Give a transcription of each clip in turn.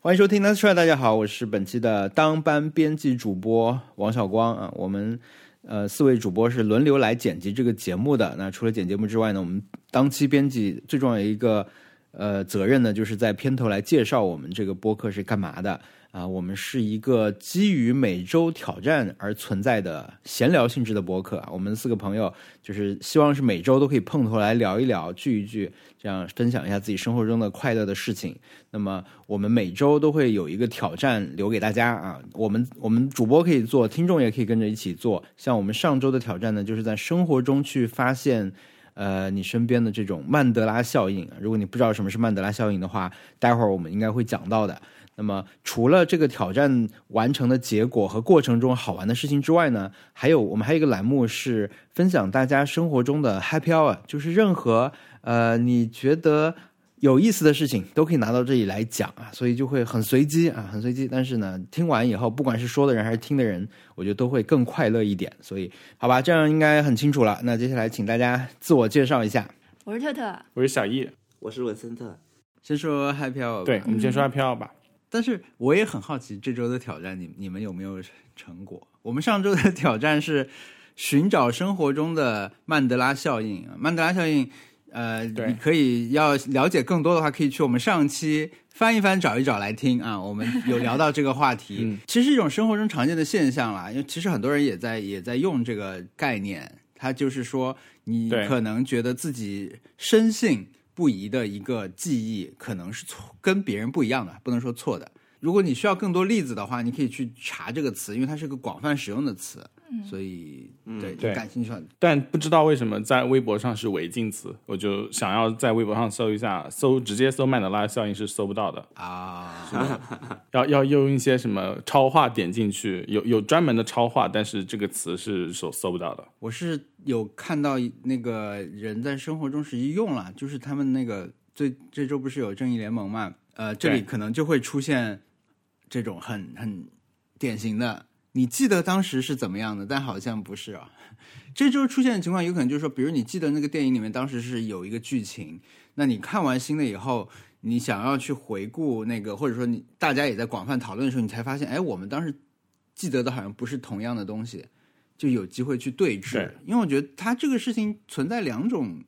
欢迎收听 Nice Try，大家好，我是本期的当班编辑主播王小光啊。我们呃四位主播是轮流来剪辑这个节目的。那除了剪节目之外呢，我们当期编辑最重要的一个呃责任呢，就是在片头来介绍我们这个播客是干嘛的。啊，我们是一个基于每周挑战而存在的闲聊性质的博客。我们四个朋友就是希望是每周都可以碰头来聊一聊、聚一聚，这样分享一下自己生活中的快乐的事情。那么我们每周都会有一个挑战留给大家啊，我们我们主播可以做，听众也可以跟着一起做。像我们上周的挑战呢，就是在生活中去发现，呃，你身边的这种曼德拉效应。如果你不知道什么是曼德拉效应的话，待会儿我们应该会讲到的。那么，除了这个挑战完成的结果和过程中好玩的事情之外呢，还有我们还有一个栏目是分享大家生活中的 happy hour，就是任何呃你觉得有意思的事情都可以拿到这里来讲啊，所以就会很随机啊，很随机。但是呢，听完以后，不管是说的人还是听的人，我觉得都会更快乐一点。所以，好吧，这样应该很清楚了。那接下来请大家自我介绍一下。我是特特，我是小易，我是文森特。先说 happy hour，对，我们先说 happy hour 吧。但是我也很好奇，这周的挑战，你你们有没有成果？我们上周的挑战是寻找生活中的曼德拉效应。曼德拉效应，呃，你可以要了解更多的话，可以去我们上期翻一翻、找一找来听啊。我们有聊到这个话题，其实是一种生活中常见的现象啦。因为其实很多人也在也在用这个概念，它就是说，你可能觉得自己深信。不疑的一个记忆可能是错，跟别人不一样的，不能说错的。如果你需要更多例子的话，你可以去查这个词，因为它是个广泛使用的词，所以对对感兴趣。但不知道为什么在微博上是违禁词，我就想要在微博上搜一下，搜直接搜曼德拉效应是搜不到的啊，要 要用一些什么超话点进去，有有专门的超话，但是这个词是搜搜不到的。我是。有看到那个人在生活中实际用了，就是他们那个最这周不是有正义联盟嘛？呃，这里可能就会出现这种很很典型的，你记得当时是怎么样的？但好像不是啊。这就是出现的情况有可能就是说，比如你记得那个电影里面当时是有一个剧情，那你看完新的以后，你想要去回顾那个，或者说你大家也在广泛讨论的时候，你才发现，哎，我们当时记得的好像不是同样的东西。就有机会去对峙，因为我觉得它这个事情存在两种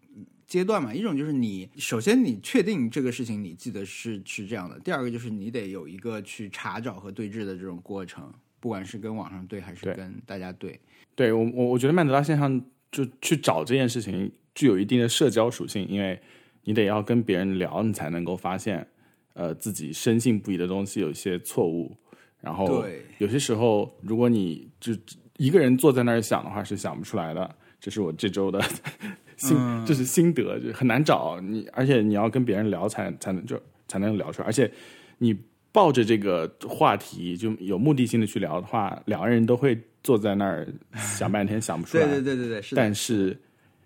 阶段嘛，一种就是你首先你确定这个事情你记得是是这样的，第二个就是你得有一个去查找和对峙的这种过程，不管是跟网上对还是跟大家对。对我我我觉得曼德拉现象就去找这件事情具有一定的社交属性，因为你得要跟别人聊，你才能够发现呃自己深信不疑的东西有一些错误，然后有些时候如果你就。一个人坐在那儿想的话是想不出来的，这是我这周的心，这是心得，就很难找你，而且你要跟别人聊才才能就才能聊出来，而且你抱着这个话题就有目的性的去聊的话，两个人都会坐在那儿想半天想不出来。对对对对对，但是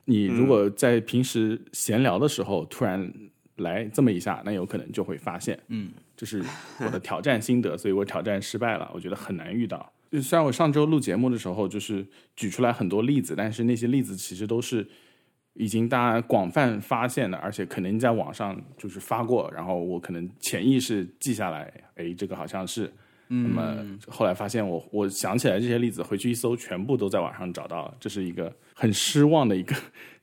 你如果在平时闲聊的时候突然来这么一下，那有可能就会发现，嗯，这是我的挑战心得，所以我挑战失败了，我觉得很难遇到。虽然我上周录节目的时候就是举出来很多例子，但是那些例子其实都是已经大家广泛发现的，而且可能在网上就是发过，然后我可能潜意识记下来，哎，这个好像是。那么后来发现，我我想起来这些例子，回去一搜，全部都在网上找到，这是一个很失望的一个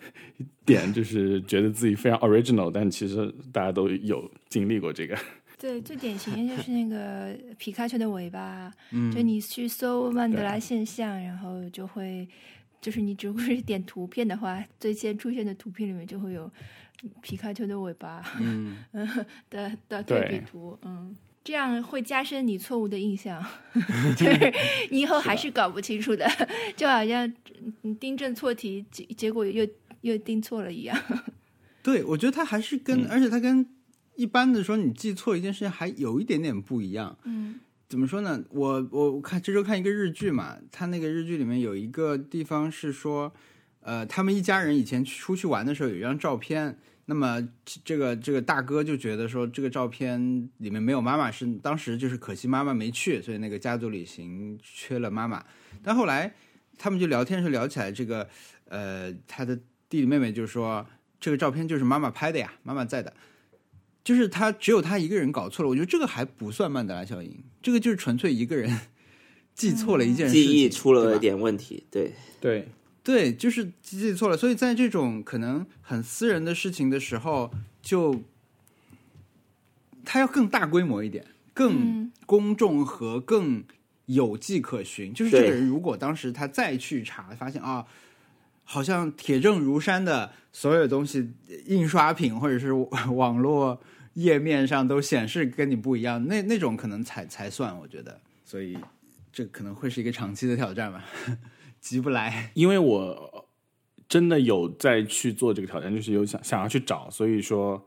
点，就是觉得自己非常 original，但其实大家都有经历过这个。对，最典型的就是那个皮卡丘的尾巴。嗯，就你去搜曼德拉现象，然后就会，就是你只会点图片的话，最先出现的图片里面就会有皮卡丘的尾巴。嗯 的的对比图，嗯，这样会加深你错误的印象，就是你以后还是搞不清楚的，就好像你订正错题，结结果又又订错了一样。对，我觉得他还是跟，而且他跟。一般的说，你记错一件事情还有一点点不一样。嗯，怎么说呢？我我看这周看一个日剧嘛，他那个日剧里面有一个地方是说，呃，他们一家人以前出去玩的时候有一张照片，那么这个这个大哥就觉得说这个照片里面没有妈妈，是当时就是可惜妈妈没去，所以那个家族旅行缺了妈妈。但后来他们就聊天时候聊起来，这个呃，他的弟弟妹妹就说这个照片就是妈妈拍的呀，妈妈在的。就是他只有他一个人搞错了。我觉得这个还不算曼德拉效应，这个就是纯粹一个人 记错了一件事情，记忆出了一点问题，对，对，对，就是记错了。所以在这种可能很私人的事情的时候，就他要更大规模一点，更嗯公众和更有迹可循。就是这个人如果当时他再去查，发现啊，好像铁证如山的所有东西，印刷品或者是网络页面上都显示跟你不一样，那那种可能才才算，我觉得。所以这可能会是一个长期的挑战吧，急不来。因为我真的有在去做这个挑战，就是有想想要去找，所以说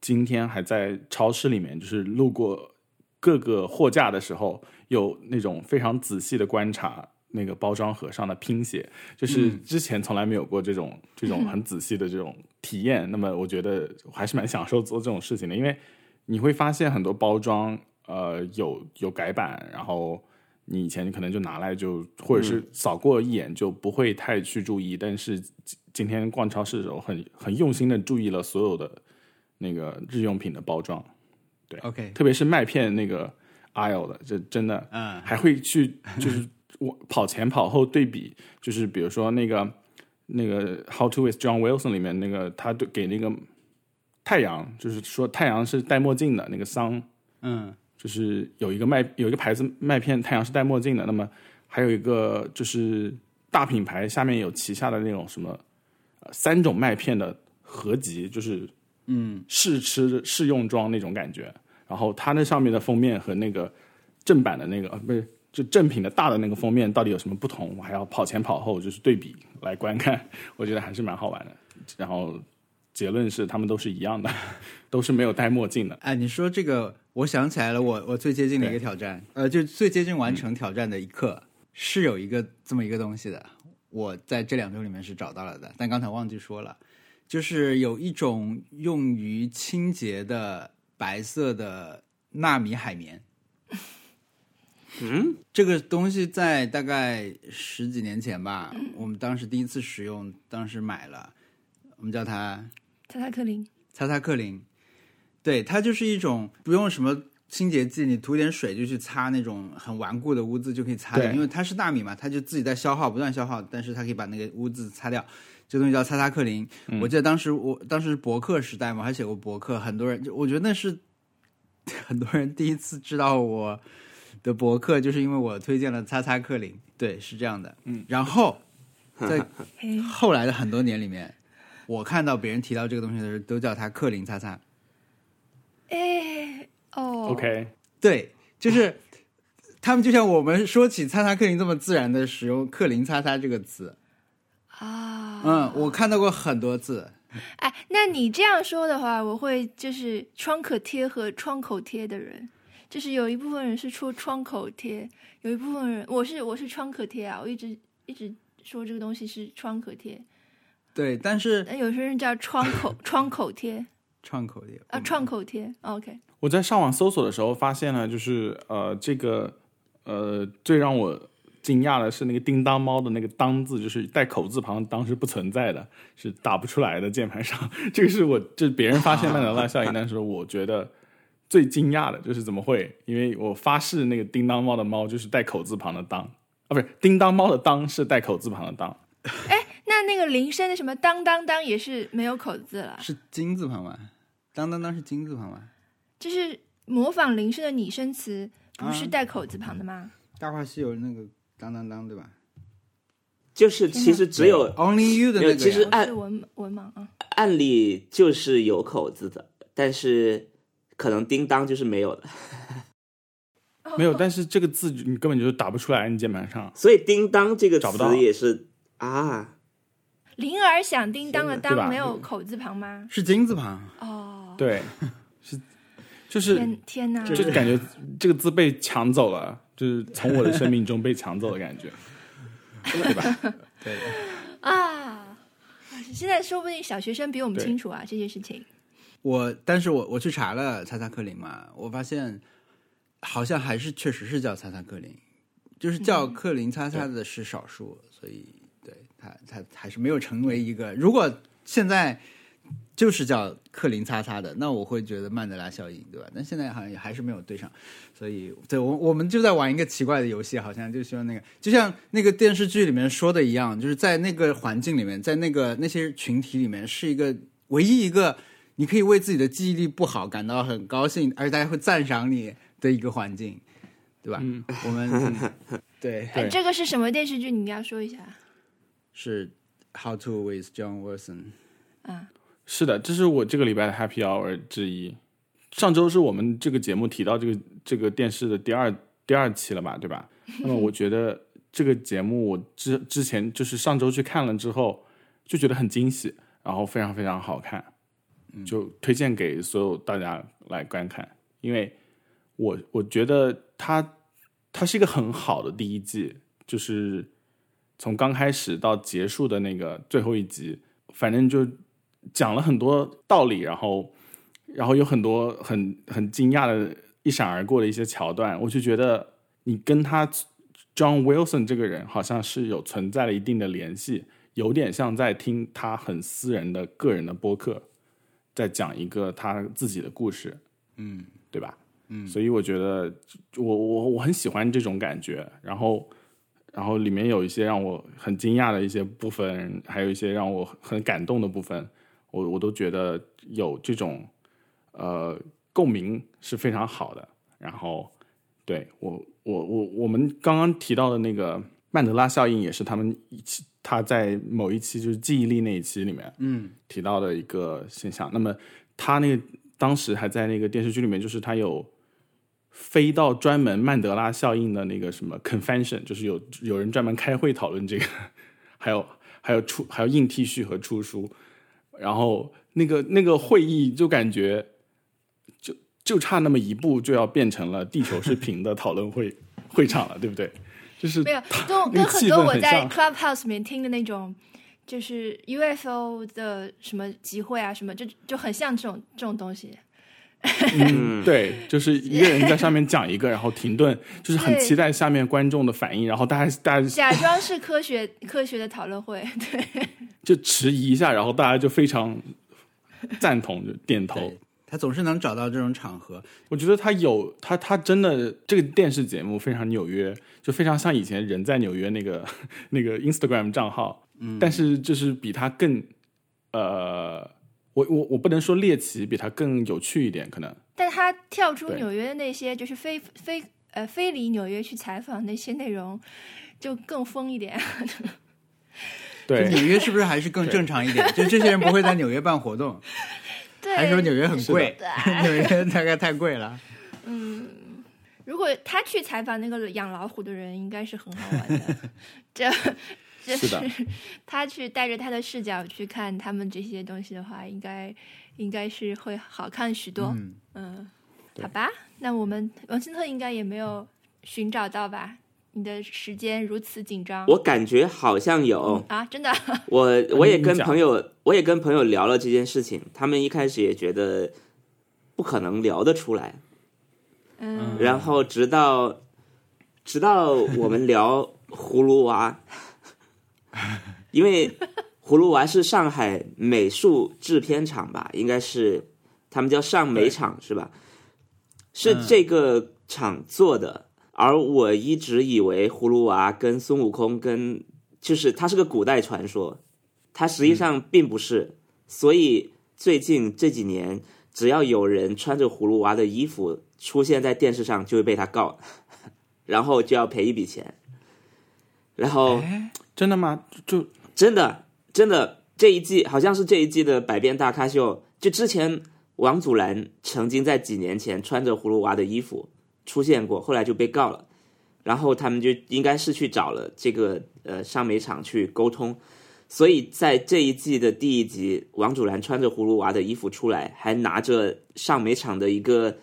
今天还在超市里面，就是路过各个货架的时候，有那种非常仔细的观察那个包装盒上的拼写，就是之前从来没有过这种、这种很仔细的这种体验。那么我觉得还是蛮享受做这种事情的，因为你会发现很多包装呃有有改版，然后。你以前可能就拿来就，或者是扫过一眼就不会太去注意，但是今今天逛超市的时候很很用心的注意了所有的那个日用品的包装，对 OK，特别是麦片那个 aisle 的，这真的，嗯还会去就是我跑前跑后对比，就是比如说那个那个 How to with John Wilson 里面那个他对给那个太阳，就是说太阳是戴墨镜的那个桑，嗯。就是有一个麦有一个牌子麦片太阳是戴墨镜的，那么还有一个就是大品牌下面有旗下的那种什么、呃、三种麦片的合集，就是嗯。试吃试用装那种感觉。然后它那上面的封面和那个正版的那个啊不是就正品的大的那个封面到底有什么不同？我还要跑前跑后就是对比来观看，我觉得还是蛮好玩的。然后结论是他们都是一样的，都是没有戴墨镜的。哎，你说这个，我想起来了，我我最接近的一个挑战，呃，就最接近完成挑战的一刻，是有一个这么一个东西的，我在这两周里面是找到了的，但刚才忘记说了，就是有一种用于清洁的白色的纳米海绵。嗯，这个东西在大概十几年前吧，我们当时第一次使用，当时买了，我们叫它擦擦克林，擦擦克林，对，它就是一种不用什么清洁剂，你涂点水就去擦那种很顽固的污渍就可以擦掉，因为它是纳米嘛，它就自己在消耗，不断消耗，但是它可以把那个污渍擦掉。这东西叫擦擦克林，我记得当时我当时是博客时代嘛，还写过博客，很多人就我觉得那是 很多人第一次知道我的博客，就是因为我推荐了擦擦克林，对，是这样的，嗯，然后 在，后来的很多年里面，我看到别人提到这个东西的时候，都叫它克林擦擦。哎，哦 OK，对，就是他们就像我们说起擦擦克林这么自然的使用“克林擦擦”这个词。啊，嗯，我看到过很多次。哎，那你这样说的话，我会就是创可贴和创口贴的人，就是有一部分人是说创口贴，有一部分人我是我是创可贴啊，我一直一直说这个东西是创可贴，对，但是但有些人叫创口创口贴 创口贴啊，创口贴，OK，我在上网搜索的时候发现了，就是呃，这个呃，最让我惊讶的是那个叮当猫的那个“当”字，就是带口字旁“当”是不存在的，是打不出来的键盘上。这个是我就别人发现曼德拉效应，但是我觉得最惊讶的就是怎么会？因为我发誓那个叮当猫的“猫”就是带口字旁的“当”，啊，不是叮当猫的“当”是带口字旁的“当哎那那个铃声的什么当当当也是没有口字了，是金字旁吗？当当当是金字旁吗？就是模仿铃声的拟声词不是啊带口字旁的吗？《大话西游》那个当当当对吧就是其实只有？Only You 的那个。其实按文文盲啊，案例就是有口字的，但是可能叮当就是没有的，没有，但是这个字你根本就打不出来，你键盘上。所以叮当这个找不到词也是啊，铃儿响叮当的当没有口字旁吗？是金字旁。哦，对，是就是天天哪！就感觉这个字被抢走了，就是从我的生命中被抢走的感觉，对吧？对。啊，现在说不定小学生比我们清楚啊这件事情。我，但是我我去查了擦擦克林嘛，我发现好像还是确实是叫擦擦克林，就是叫克林擦擦的是少数，所以对他他还是没有成为一个。如果现在就是叫克林擦擦的，那我会觉得曼德拉效应，对吧？但现在好像也还是没有对上，所以对我我们就在玩一个奇怪的游戏，好像就希望那个就像那个电视剧里面说的一样，就是在那个环境里面，在那个那些群体里面，是一个唯一一个你可以为自己的记忆力不好感到很高兴，而且大家会赞赏你的一个环境，对吧？嗯我们 对哎，这个是什么电视剧？你要说一下。是 How to with John Wilson。啊，是的，这是我这个礼拜的 Happy Hour 之一。上周是我们这个节目提到这个这个电视的第二第二期了吧，对吧？那么我觉得这个节目我之之前就是上周去看了之后，就觉得很惊喜，然后非常非常好看，就推荐给所有大家来观看，因为我我觉得它它是一个很好的第一季，就是从刚开始到结束的那个最后一集，反正就讲了很多道理，然后然后有很多很很惊讶的一闪而过的一些桥段，我就觉得你跟他 John Wilson 这个人好像是有存在了一定的联系，有点像在听他很私人的个人的播客，在讲一个他自己的故事，嗯，对吧？嗯，所以我觉得我我我很喜欢这种感觉，然后然后里面有一些让我很惊讶的一些部分，还有一些让我很感动的部分，我我都觉得有这种呃共鸣是非常好的。然后对我我我我们刚刚提到的那个曼德拉效应，也是他们一期他在某一期就是记忆力那一期里面，嗯提到的一个现象。那么他那个当时还在那个电视剧里面，就是他有飞到专门曼德拉效应的那个什么 convention，就是有有人专门开会讨论这个，还有还有出还有印 T 恤和出书，然后那个那个会议就感觉就就差那么一步就要变成了地球是平的讨论会会场了，对不对？就是没有，跟跟很多我在 Clubhouse 里面听的那种，就是 UFO 的什么集会啊，什么就就很像这种这种东西。嗯，对，就是一个人在上面讲一个，然后停顿，就是很期待下面观众的反应，然后大家大家假装是科学科学的讨论会，对，就迟疑一下，然后大家就非常赞同，就点头。总是能找到这种场合。我觉得他有他他真的这个电视节目非常纽约，就非常像以前人在纽约那个 那个 Instagram 账号，嗯，但是就是比他更呃，我我我不能说猎奇，比他更有趣一点，可能但他跳出纽约的那些，就是非非呃非离纽约去采访那些内容，就更疯一点。对 纽约是不是还是更正常一点？就这些人不会在纽约办活动，对，还说纽约很贵，纽约大概太贵了。嗯如果他去采访那个养老虎的人，应该是很好玩的。这这是他去带着他的视角去看他们这些东西的话，应该应该是会好看许多。嗯，嗯，好吧，那我们王新特应该也没有寻找到吧？你的时间如此紧张，我感觉好像有，啊，真的，我我也跟朋友，我也跟朋友聊了这件事情，他们一开始也觉得不可能聊得出来，嗯，然后直到直到我们聊葫芦娃，因为葫芦娃是上海美术制片厂吧，应该是他们叫上美厂是吧？是嗯。这个厂做的，而我一直以为葫芦娃跟孙悟空跟就是它是个古代传说，它实际上并不是，所以最近这几年，只要有人穿着葫芦娃的衣服出现在电视上，就会被他告，然后就要赔一笔钱。然后真的吗？就真的真的这一季好像是这一季的百变大咖秀，就之前王祖蓝曾经在几年前穿着葫芦娃的衣服出现过，后来就被告了。然后他们就应该是去找了这个呃上美厂去沟通，所以在这一季的第一集，王祖蓝穿着葫芦娃的衣服出来，还拿着上美厂的一个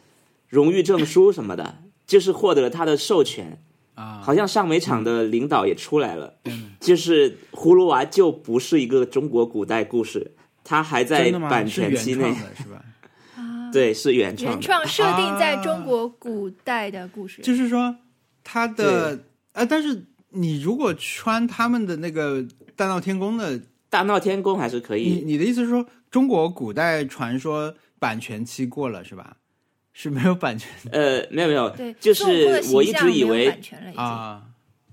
荣誉证书什么的，就是获得了他的授权。啊，好像上美厂的领导也出来了，就是葫芦娃就不是一个中国古代故事，它还在版权期内是吧？对，是原创原。创设定在中国古代的故事，就是说他的啊，但是你如果穿他们的那个大闹天宫的大闹天宫还是可以。你你的意思是说，中国古代传说版权期过了是吧？是没有版权呃，没有没有，对，就孙悟空的是我一直以为版权了已经。啊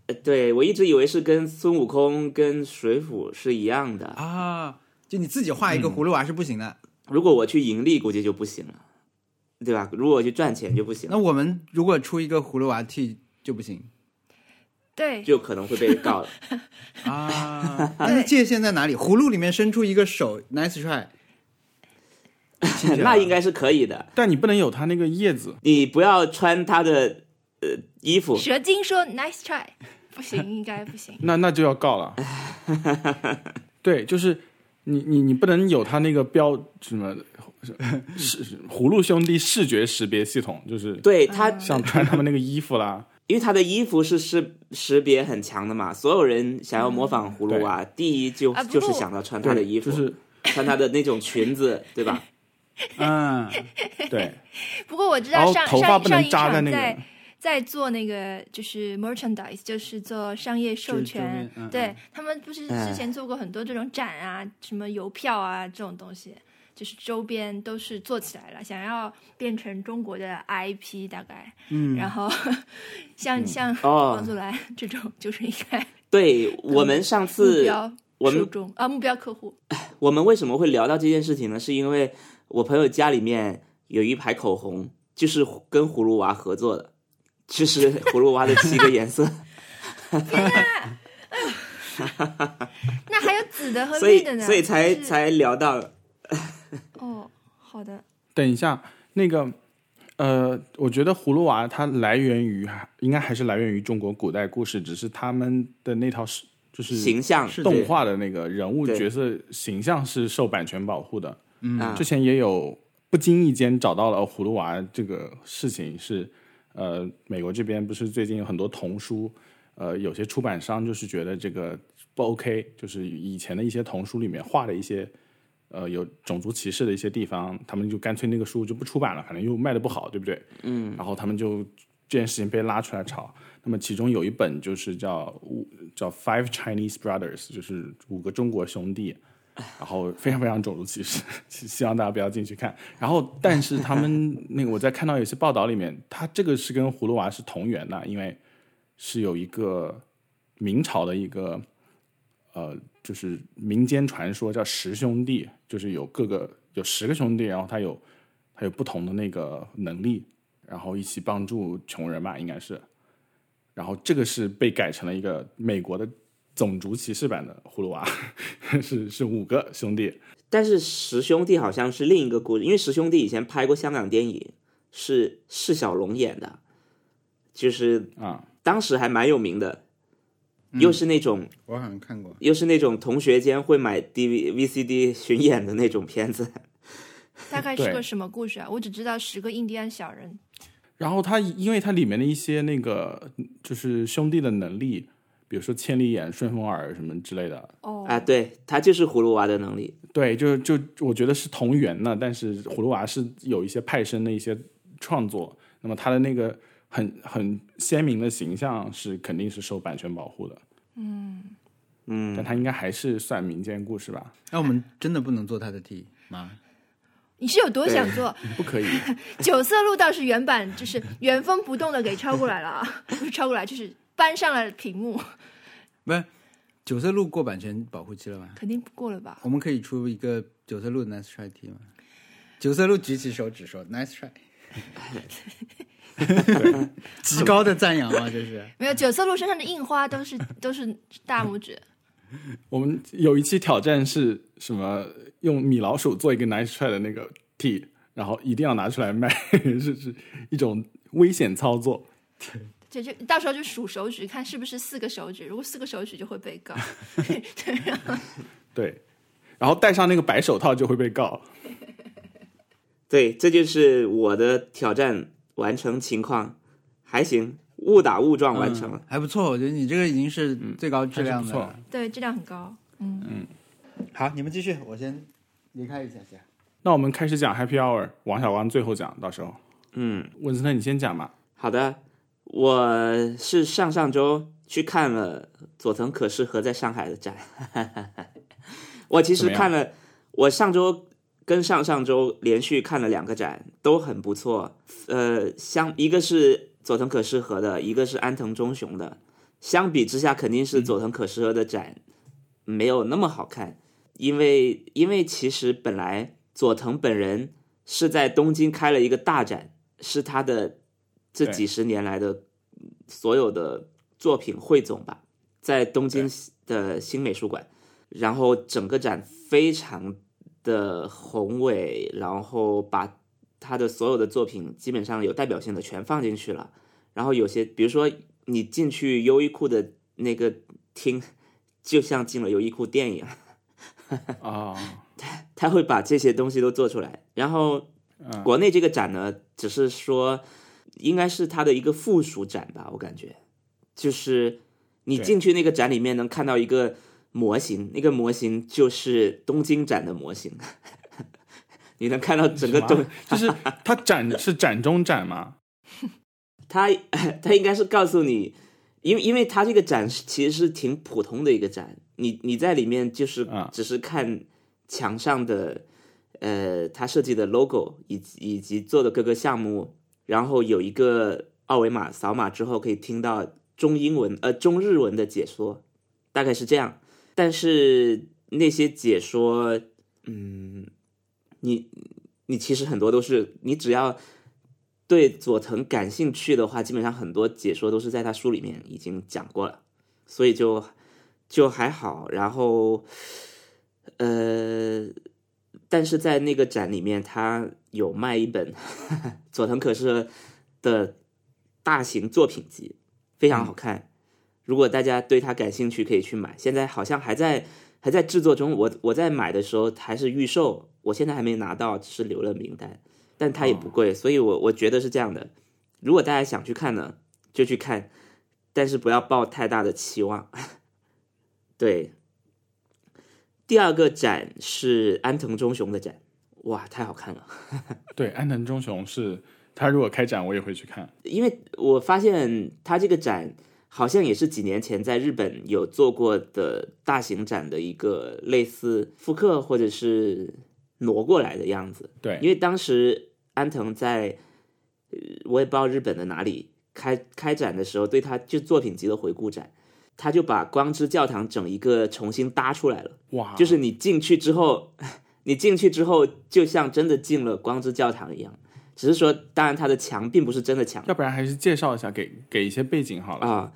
呃对我一直以为是跟孙悟空跟水浒是一样的。啊！就你自己画一个葫芦娃是不行的。如果我去盈利，估计就不行了，对吧？如果我去赚钱就不行那，我们如果出一个葫芦娃 T 就不行对，就可能会被告了。啊？但是界限在哪里？葫芦里面伸出一个手，nice try，那应该是可以的。但你不能有它那个叶子，你不要穿他的呃衣服，蛇精说 nice try，不行，应该不行。那那就要告了。对，就是你你你不能有他那个标什么是是葫芦兄弟视觉识别系统，就是对他，想穿他们那个衣服啦，因为他的衣服是识识别很强的嘛，所有人想要模仿葫芦娃，第一就啊就是想到穿他的衣服，就是穿他的那种裙子，对吧？嗯，对，不过我知然后道上头发不上上一能扎在那场在个，在做那个就是 merchandise，就是做商业授权。嗯对嗯他们不是哎之前做过很多这种展啊，什么邮票啊这种东西，就是周边都是做起来了，想要变成中国的 IP 大概。嗯然后 像像哦王祖蓝 这种，就是应该对我们上目次标我们啊目标客户。我们为什么会聊到这件事情呢？是因为我朋友家里面有一排口红，就是跟葫芦娃合作的，就是葫芦娃的七个颜色，那还有紫的和绿的呢，所以才是才聊到了哦，好的，等一下，那个呃，我觉得葫芦娃它来源于应该还是来源于中国古代故事，只是他们的那套是就是形象是动画的那个人物角色形象是受版权保护的。嗯。之前也有不经意间找到了葫芦娃这个事情是，呃，美国这边不是最近有很多童书，呃，有些出版商就是觉得这个不 OK，就是以前的一些童书里面画的一些。呃，有种族歧视的一些地方，他们就干脆那个书就不出版了，反正又卖的不好，对不对？嗯。然后他们就这件事情被拉出来炒。那么其中有一本就是叫五叫 Five Chinese Brothers，就是五个中国兄弟，然后非常非常种族歧视，希希望大家不要进去看。然后，但是他们 那个我在看到有些报道里面，他这个是跟葫芦娃是同源的，因为是有一个明朝的一个呃，就是民间传说叫十兄弟，就是有各个有十个兄弟，然后他有他有不同的那个能力，然后一起帮助穷人吧，应该是。然后这个是被改成了一个美国的种族歧视版的葫芦娃，是是五个兄弟，但是十兄弟好像是另一个故事，因为十兄弟以前拍过香港电影，是释小龙演的，就是啊，当时还蛮有名的，又是那种我好像看过。又是那种同学间会买 DV VCD 巡演的那种片子。大概是个什么故事啊？我只知道十个印第安小人。然后它因为它里面的一些那个就是兄弟的能力，比如说千里眼、顺风耳什么之类的，哦啊，对，他就是葫芦娃的能力。对，就就我觉得是同源的，但是葫芦娃是有一些派生的一些创作，那么他的那个很很鲜明的形象是肯定是受版权保护的，嗯嗯但，他应该还是算民间故事吧？那我们真的不能做他的题吗？你是有多想做？不可以，九色鹿倒是原版就是原封不动的给抄过来了啊，不是抄过来，就是搬上了屏幕，不是，九色鹿过版权保护期了吗？肯定不过了吧？我们可以出一个九色鹿的 nice try T 吗？九色鹿举起手指说 nice try，极高的赞扬啊，这是。没有，九色鹿身上的印花都是 都是大拇指，我们有一期挑战是什么？用米老鼠做一个 nice try 的那个 T，然后一定要拿出来卖，是是一种危险操作。这就到时候就数手指，看是不是四个手指，如果四个手指就会被告。对，然后 对，然后戴上那个白手套就会被告。对，这就是我的挑战完成情况，还行，误打误撞完成了。嗯还不错。我觉得你这个已经是最高质量的了。对质量很高，嗯嗯，好，你们继续，我先离开一下下。那我们开始讲 Happy Hour，王小光最后讲，到时候嗯，文森特你先讲吧。好的，我是上上周去看了佐藤可士和在上海的展，我其怎么样实看了，我上周跟上上周连续看了两个展，都很不错。呃，相一个是佐藤可士和的，一个是安藤忠雄的。相比之下，肯定是佐藤可士和的展没有那么好看，因为因为其实本来佐藤本人是在东京开了一个大展，是他的这几十年来的所有的作品汇总吧，在东京的新美术馆。然后整个展非常的宏伟，然后把他的所有的作品基本上有代表性的全放进去了。然后有些，比如说你进去优衣库的那个厅，就像进了优衣库店一样，啊，他会把这些东西都做出来。然后嗯国内这个展呢，只是说应该是它的一个附属展吧，我感觉。就是你进去那个展里面能看到一个模型，那个模型就是东京展的模型，你能看到整个东，就是它展是展中展吗？他他应该是告诉你，因为因为他这个展是其实是挺普通的一个展，你你在里面就是啊只是看墙上的呃他设计的 logo 以及以及做的各个项目，然后有一个二维码扫码之后可以听到中英文呃中日文的解说，大概是这样。但是那些解说，嗯，你你其实很多都是你只要对佐藤感兴趣的话，基本上很多解说都是在他书里面已经讲过了，所以就就还好。然后，呃，但是在那个展里面，他有卖一本 佐藤可士的大型作品集，非常好看。如果大家对他感兴趣，可以去买。现在好像还在还在制作中，我我在买的时候还是预售，我现在还没拿到，只是留了名单。但它也不贵，所以我我觉得是这样的。如果大家想去看呢，就去看，但是不要抱太大的期望。对，第二个展是安藤忠雄的展，哇，太好看了！对，安藤忠雄是他如果开展，我也会去看。因为我发现他这个展好像也是几年前在日本有做过的大型展的一个类似复刻或者是挪过来的样子。对，因为当时安藤在，呃我也不知道日本的哪里开开展的时候，对他就作品集的回顾展，他就把光之教堂整一个重新搭出来了。哇，就是你进去之后，你进去之后就像真的进了光之教堂一样，只是说，当然它的墙并不是真的墙要不然还是介绍一下，给给一些背景好了。啊。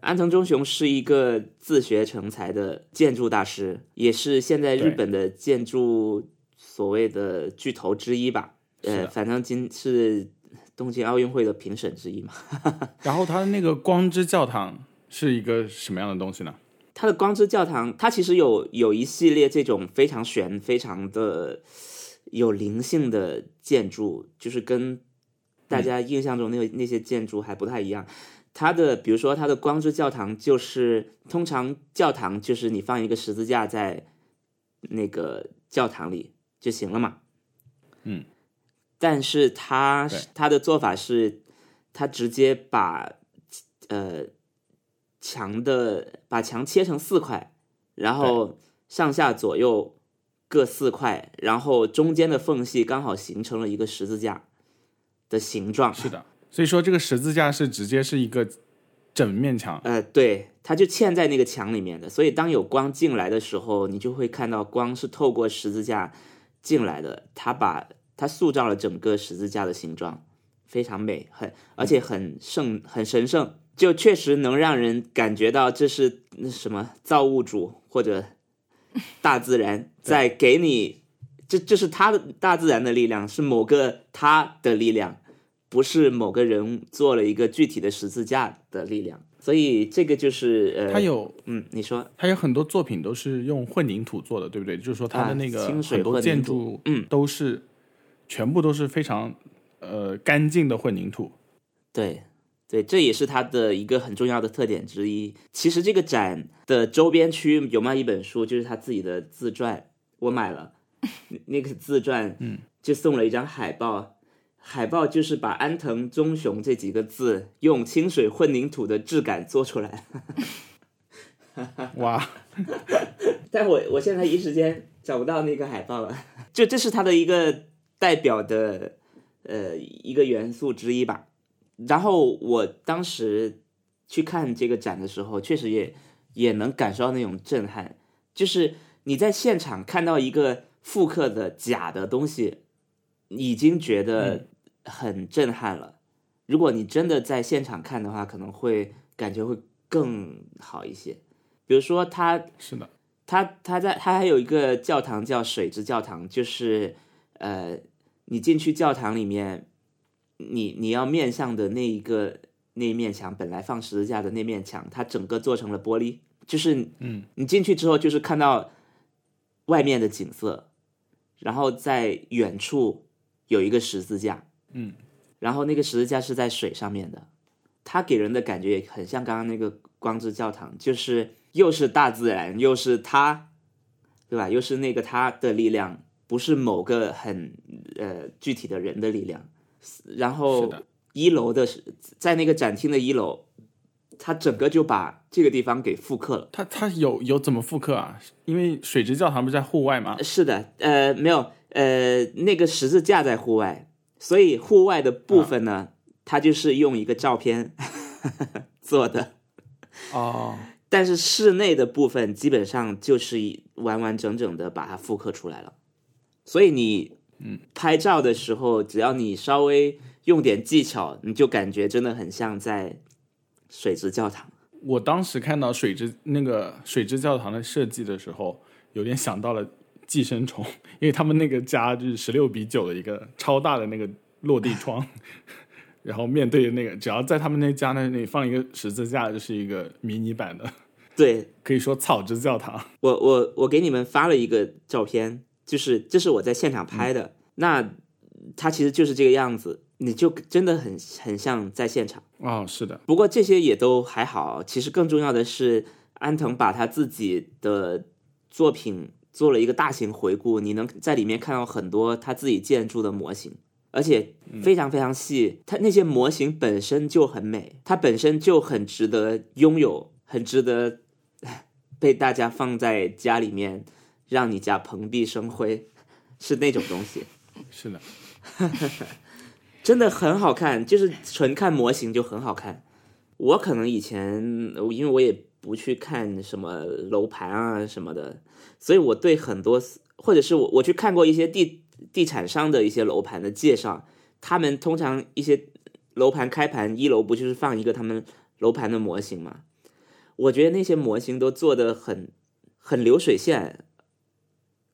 安藤忠雄是一个自学成才的建筑大师，也是现在日本的建筑所谓的巨头之一吧。呃，反正今是东京奥运会的评审之一嘛。然后他的那个光之教堂是一个什么样的东西呢？它的光之教堂，它其实有有一系列这种非常玄、非常的有灵性的建筑，就是跟大家印象中那个、那些建筑还不太一样。它的比如说它的光之教堂，就是通常教堂就是你放一个十字架在那个教堂里就行了嘛。嗯，但是它对它的做法是，它直接把呃墙的把墙切成四块，然后上下左右各四块，然后中间的缝隙刚好形成了一个十字架的形状。是的，所以说这个十字架是直接是一个整面墙。呃，对，它就嵌在那个墙里面的，所以当有光进来的时候，你就会看到光是透过十字架进来的。它把它塑造了整个十字架的形状，非常美，很而且很圣，很神圣，就确实能让人感觉到这是那什么造物主或者大自然 在给你，这这是他的大自然的力量，是某个他的力量。不是某个人做了一个具体的十字架的力量，所以这个就是呃，他有嗯，你说他有很多作品都是用混凝土做的，对不对？就是说他的那个很多建筑，嗯，都是全部都是非常呃干净的混凝土。对对，这也是它的一个很重要的特点之一。其实这个展的周边区有卖一本书，就是他自己的自传，我买了 那那个自传，嗯，就送了一张海报。海报就是把安藤忠雄这几个字用清水混凝土的质感做出来，哇，但我我现在一时间找不到那个海报了。就这是它的一个代表的呃一个元素之一吧。然后我当时去看这个展的时候，确实也也能感受到那种震撼，就是你在现场看到一个复刻的假的东西，已经觉得很震撼了。如果你真的在现场看的话，可能会感觉会更好一些。比如说，他是的，他他在他还有一个教堂叫水之教堂，就是呃，你进去教堂里面，你你要面向的那一个那一面墙，本来放十字架的那面墙，它整个做成了玻璃，就是嗯，你进去之后就是看到外面的景色，然后在远处有一个十字架，嗯，然后那个十字架是在水上面的，它给人的感觉也很像刚刚那个光之教堂，就是又是大自然，又是它，对吧？又是那个它的力量，不是某个很呃具体的人的力量。然后一楼的是在那个展厅的一楼，它整个就把这个地方给复刻了。它它有有怎么复刻啊？因为水之教堂不是在户外吗？是的，呃，没有，呃，那个十字架在户外，所以户外的部分呢，它就是用一个照片 做的，哦，但是室内的部分基本上就是以完完整整的把它复刻出来了。所以你，嗯，拍照的时候，只要你稍微用点技巧，你就感觉真的很像在水之教堂。我当时看到水之那个水之教堂的设计的时候，有点想到了寄生虫，因为他们那个家就是十六比九的一个超大的那个落地窗，然后面对着那个，只要在他们那家那里放一个十字架，就是一个迷你版的，对，可以说草之教堂。我我我给你们发了一个照片，就是这是我在现场拍的，那它其实就是这个样子，你就真的很很像在现场。哦，是的，不过这些也都还好，其实更重要的是安藤把他自己的作品做了一个大型回顾，你能在里面看到很多他自己建筑的模型。而且非常非常细，它那些模型本身就很美，它本身就很值得拥有，很值得 被大家放在家里面，让你家蓬荜生辉，是那种东西，是的，真的很好看，就是纯看模型就很好看。我可能以前因为我也不去看什么楼盘啊什么的，所以我对很多或者是我我去看过一些地地产商的一些楼盘的介绍，他们通常一些楼盘开盘一楼不就是放一个他们楼盘的模型吗？我觉得那些模型都做的很很流水线，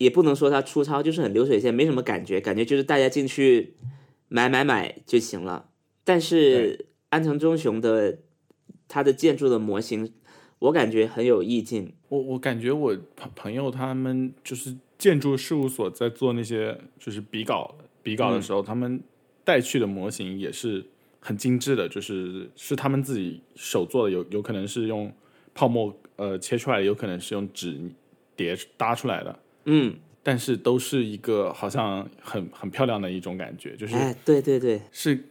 也不能说它粗糙，就是很流水线，没什么感觉，感觉就是大家进去买买买就行了。但是安藤忠雄的他的建筑的模型，我感觉很有意境。我我感觉我朋朋友他们就是建筑事务所在做那些就是比稿比稿的时候，他们带去的模型也是很精致的，就是是他们自己手做的，有有可能是用泡沫呃切出来的，有可能是用纸叠搭出来的，嗯，但是都是一个好像很很漂亮的一种感觉，就是哎，对对对，是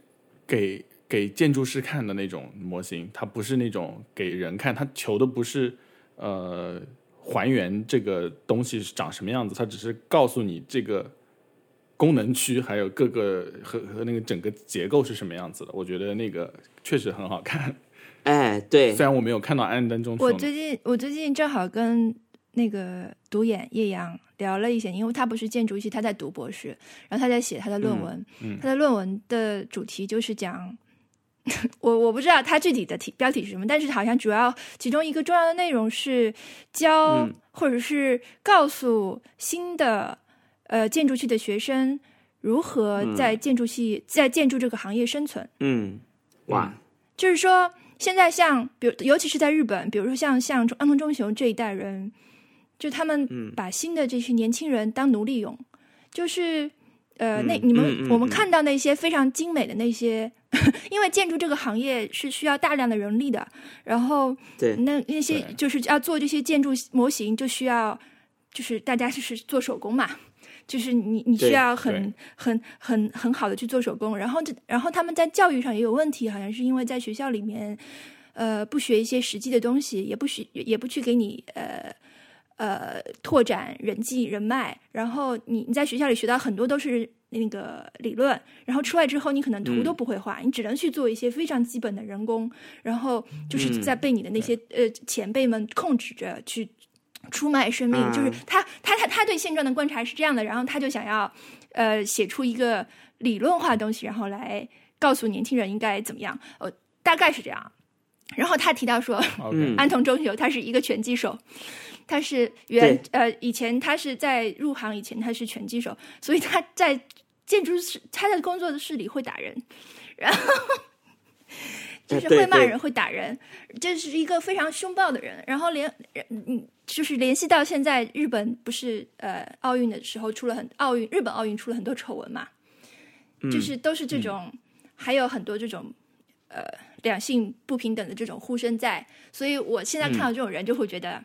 给给建筑师看的那种模型，它不是那种给人看，它求的不是呃还原这个东西是长什么样子，它只是告诉你这个功能区还有各个和和那个整个结构是什么样子的。我觉得那个确实很好看，哎，对。虽然我没有看到安灯中我最近我最近正好跟那个独眼叶阳聊了一些，因为他不是建筑系，他在读博士，然后他在写他的论文，嗯他的论文的主题就是讲。我我不知道他具体的题标题是什么，但是好像主要其中一个重要的内容是教、嗯或者是告诉新的呃建筑系的学生如何在建筑系、在建筑这个行业生存。嗯，哇，就是说，现在像比如，尤其是在日本，比如说像像安藤忠雄这一代人，就他们嗯。把新的这些年轻人当奴隶用，就是呃，嗯那你们、我们嗯。看到那些非常精美的那些，因为建筑这个行业是需要大量的人力的，然后对，那那些就是要做这些建筑模型，就需要就是大家就是做手工嘛，就是你你需要很很很很好的去做手工，然后这然后他们在教育上也有问题，好像是因为在学校里面，呃，不学一些实际的东西，也不学也不去给你呃呃拓展人际人脉，然后你你在学校里学到很多都是那个理论，然后出来之后你可能图都不会画，你只能去做一些非常基本的人工，然后就是在被你的那些呃前辈们控制着去出卖生命，就是他他他他对现状的观察是这样的，然后他就想要呃写出一个理论化的东西，然后来告诉年轻人应该怎么样，呃大概是这样。然后他提到说，安藤忠雄他是一个拳击手，他是原呃以前他是在入行以前他是拳击手，所以他在建筑室他在工作室里会打人，然后就是会骂人会打人，这是一个非常凶暴的人。然后连嗯就是联系到现在日本不是呃奥运的时候出了很奥运日本奥运出了很多丑闻嘛，就是都是这种，还有很多这种呃。两性不平等的这种呼声在，所以我现在看到这种人就会觉得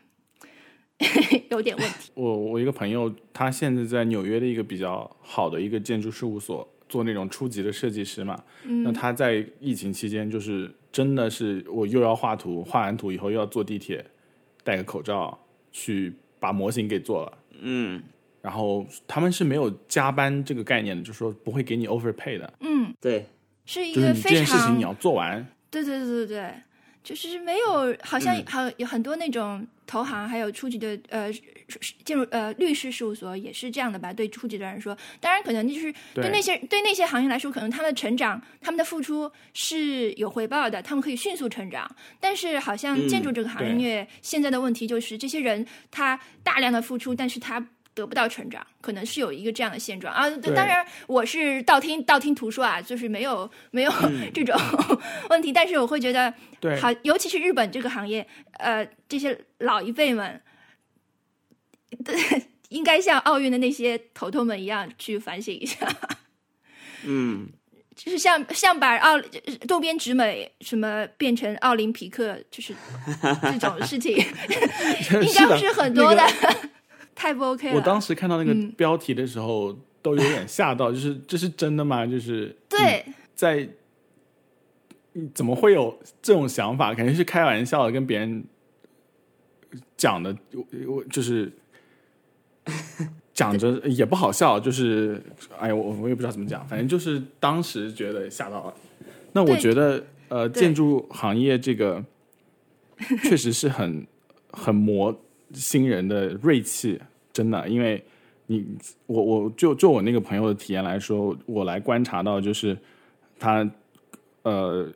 有点问题。我我一个朋友，他现在在纽约的一个比较好的一个建筑事务所做那种初级的设计师嘛。那他在疫情期间就是真的是我又要画图，画完图以后又要坐地铁，戴个口罩去把模型给做了。嗯，然后他们是没有加班这个概念的，就是说不会给你 overpay 的。嗯，对，是一个非常这件事情你要做完。对对对对对，就是没有，好像好有很多那种投行，还有初级的呃进入呃律师事务所也是这样的吧？对初级的人说，当然可能就是对那些对那些行业来说，可能他们的成长、他们的付出是有回报的，他们可以迅速成长。但是好像建筑这个行业现在的问题就是，这些人他大量的付出，但是他。得不到成长，可能是有一个这样的现状啊。当然，我是道听道听途说啊，就是没有没有 这种 问题。但是我会觉得，好，尤其是日本这个行业，呃，这些老一辈们，应该像奥运的那些头头们一样去反省一下。嗯，就是像像把奥渡边直美什么变成奥林匹克，就是这种事情，应该不是很多的。太不 OK 了！我当时看到那个标题的时候，都有点吓到，就是这是真的吗？就是对，在怎么会有这种想法？肯定是开玩笑的，跟别人讲的，我就是讲着 也不好笑，就是哎呀，我我也不知道怎么讲，反正就是当时觉得吓到了。那我觉得，呃，建筑行业这个确实是很很磨。新人的锐气，真的，因为你我我就就我那个朋友的体验来说，我来观察到，就是他呃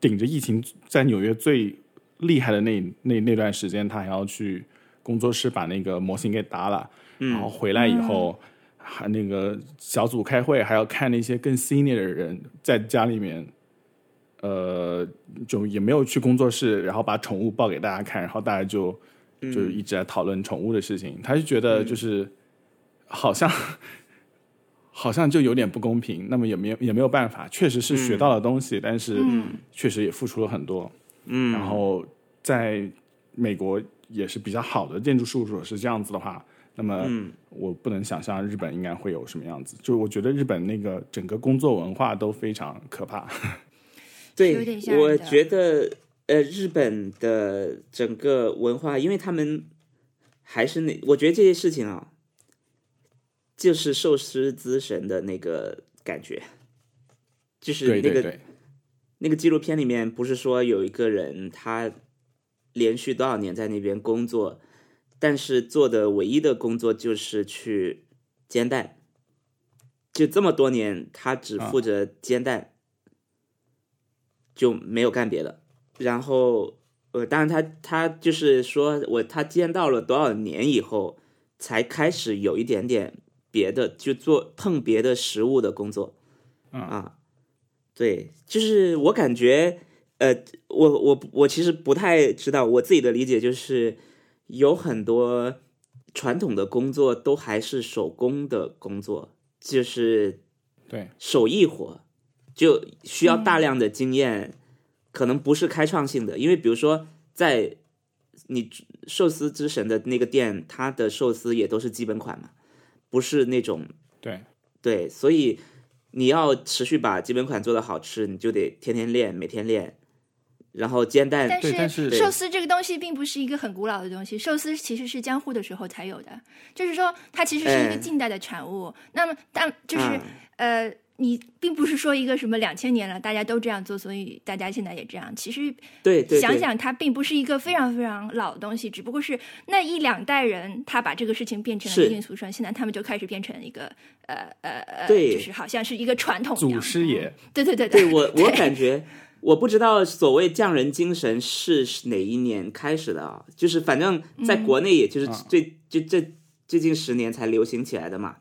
顶着疫情在纽约最厉害的那那那段时间，他还要去工作室把那个模型给打了，然后回来以后还那个小组开会，还要看那些更 senior 的人在家里面，呃，就也没有去工作室，然后把宠物抱给大家看，然后大家就。就是一直在讨论宠物的事情，他就觉得就是好像好像就有点不公平，那么也没有也没有办法，确实是学到了东西，但是确实也付出了很多。嗯，然后在美国也是比较好的建筑事务所是这样子的话，那么我不能想象日本应该会有什么样子。就我觉得日本那个整个工作文化都非常可怕。对，我觉得。呃，日本的整个文化，因为他们还是那，我觉得这些事情啊，就是寿司之神的那个感觉，就是那个那个纪录片里面不是说有一个人他连续多少年在那边工作，但是做的唯一的工作就是去煎蛋，就这么多年他只负责煎蛋，就没有干别的。然后，呃，当然他他就是说我他见到了多少年以后，才开始有一点点别的，就做碰别的食物的工作，啊，对，就是我感觉，呃，我我我其实不太知道，我自己的理解就是有很多传统的工作都还是手工的工作，就是对手艺活，就需要大量的经验。可能不是开创性的，因为比如说，在你寿司之神的那个店，它的寿司也都是基本款嘛，不是那种对对，所以你要持续把基本款做的好吃，你就得天天练，每天练，然后煎蛋，但是寿司这个东西并不是一个很古老的东西，寿司其实是江户的时候才有的，就是说它其实是一个哎近代的产物。那么但就是、嗯呃，你并不是说一个什么两千年了大家都这样做，所以大家现在也这样。其实对对对，想想，它并不是一个非常非常老的东西，只不过是那一两代人他把这个事情变成了是约定俗成，现在他们就开始变成一个呃呃呃，对就是好像是一个传统。祖师爷嗯对对对对我我感觉。我不知道所谓匠人精神是哪一年开始的啊，就是反正在国内，也就是嗯最就这最近十年才流行起来的嘛。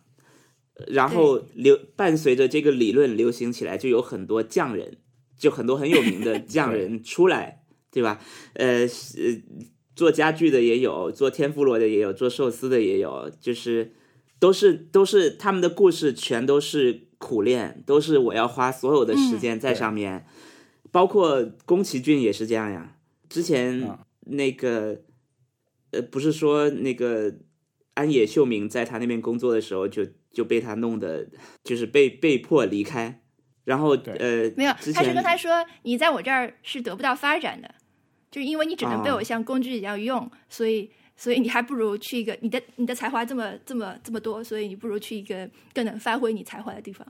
然后流伴随着这个理论流行起来，就有很多匠人，就很多很有名的 匠人出来，对吧？呃呃，做家具的也有，做天妇罗的也有，做寿司的也有，就是都是都是他们的故事全都是苦练，都是我要花所有的时间在上面。包括宫崎骏也是这样呀。之前嗯那个、呃，不是说那个安野秀明在他那边工作的时候就就被他弄得就是被被迫离开，然后呃没有，他是跟他说你在我这儿是得不到发展的，就是因为你只能被啊我像工具一样用，所以所以你还不如去一个你的你的才华这么这么这么多，所以你不如去一个更能发挥你才华的地方。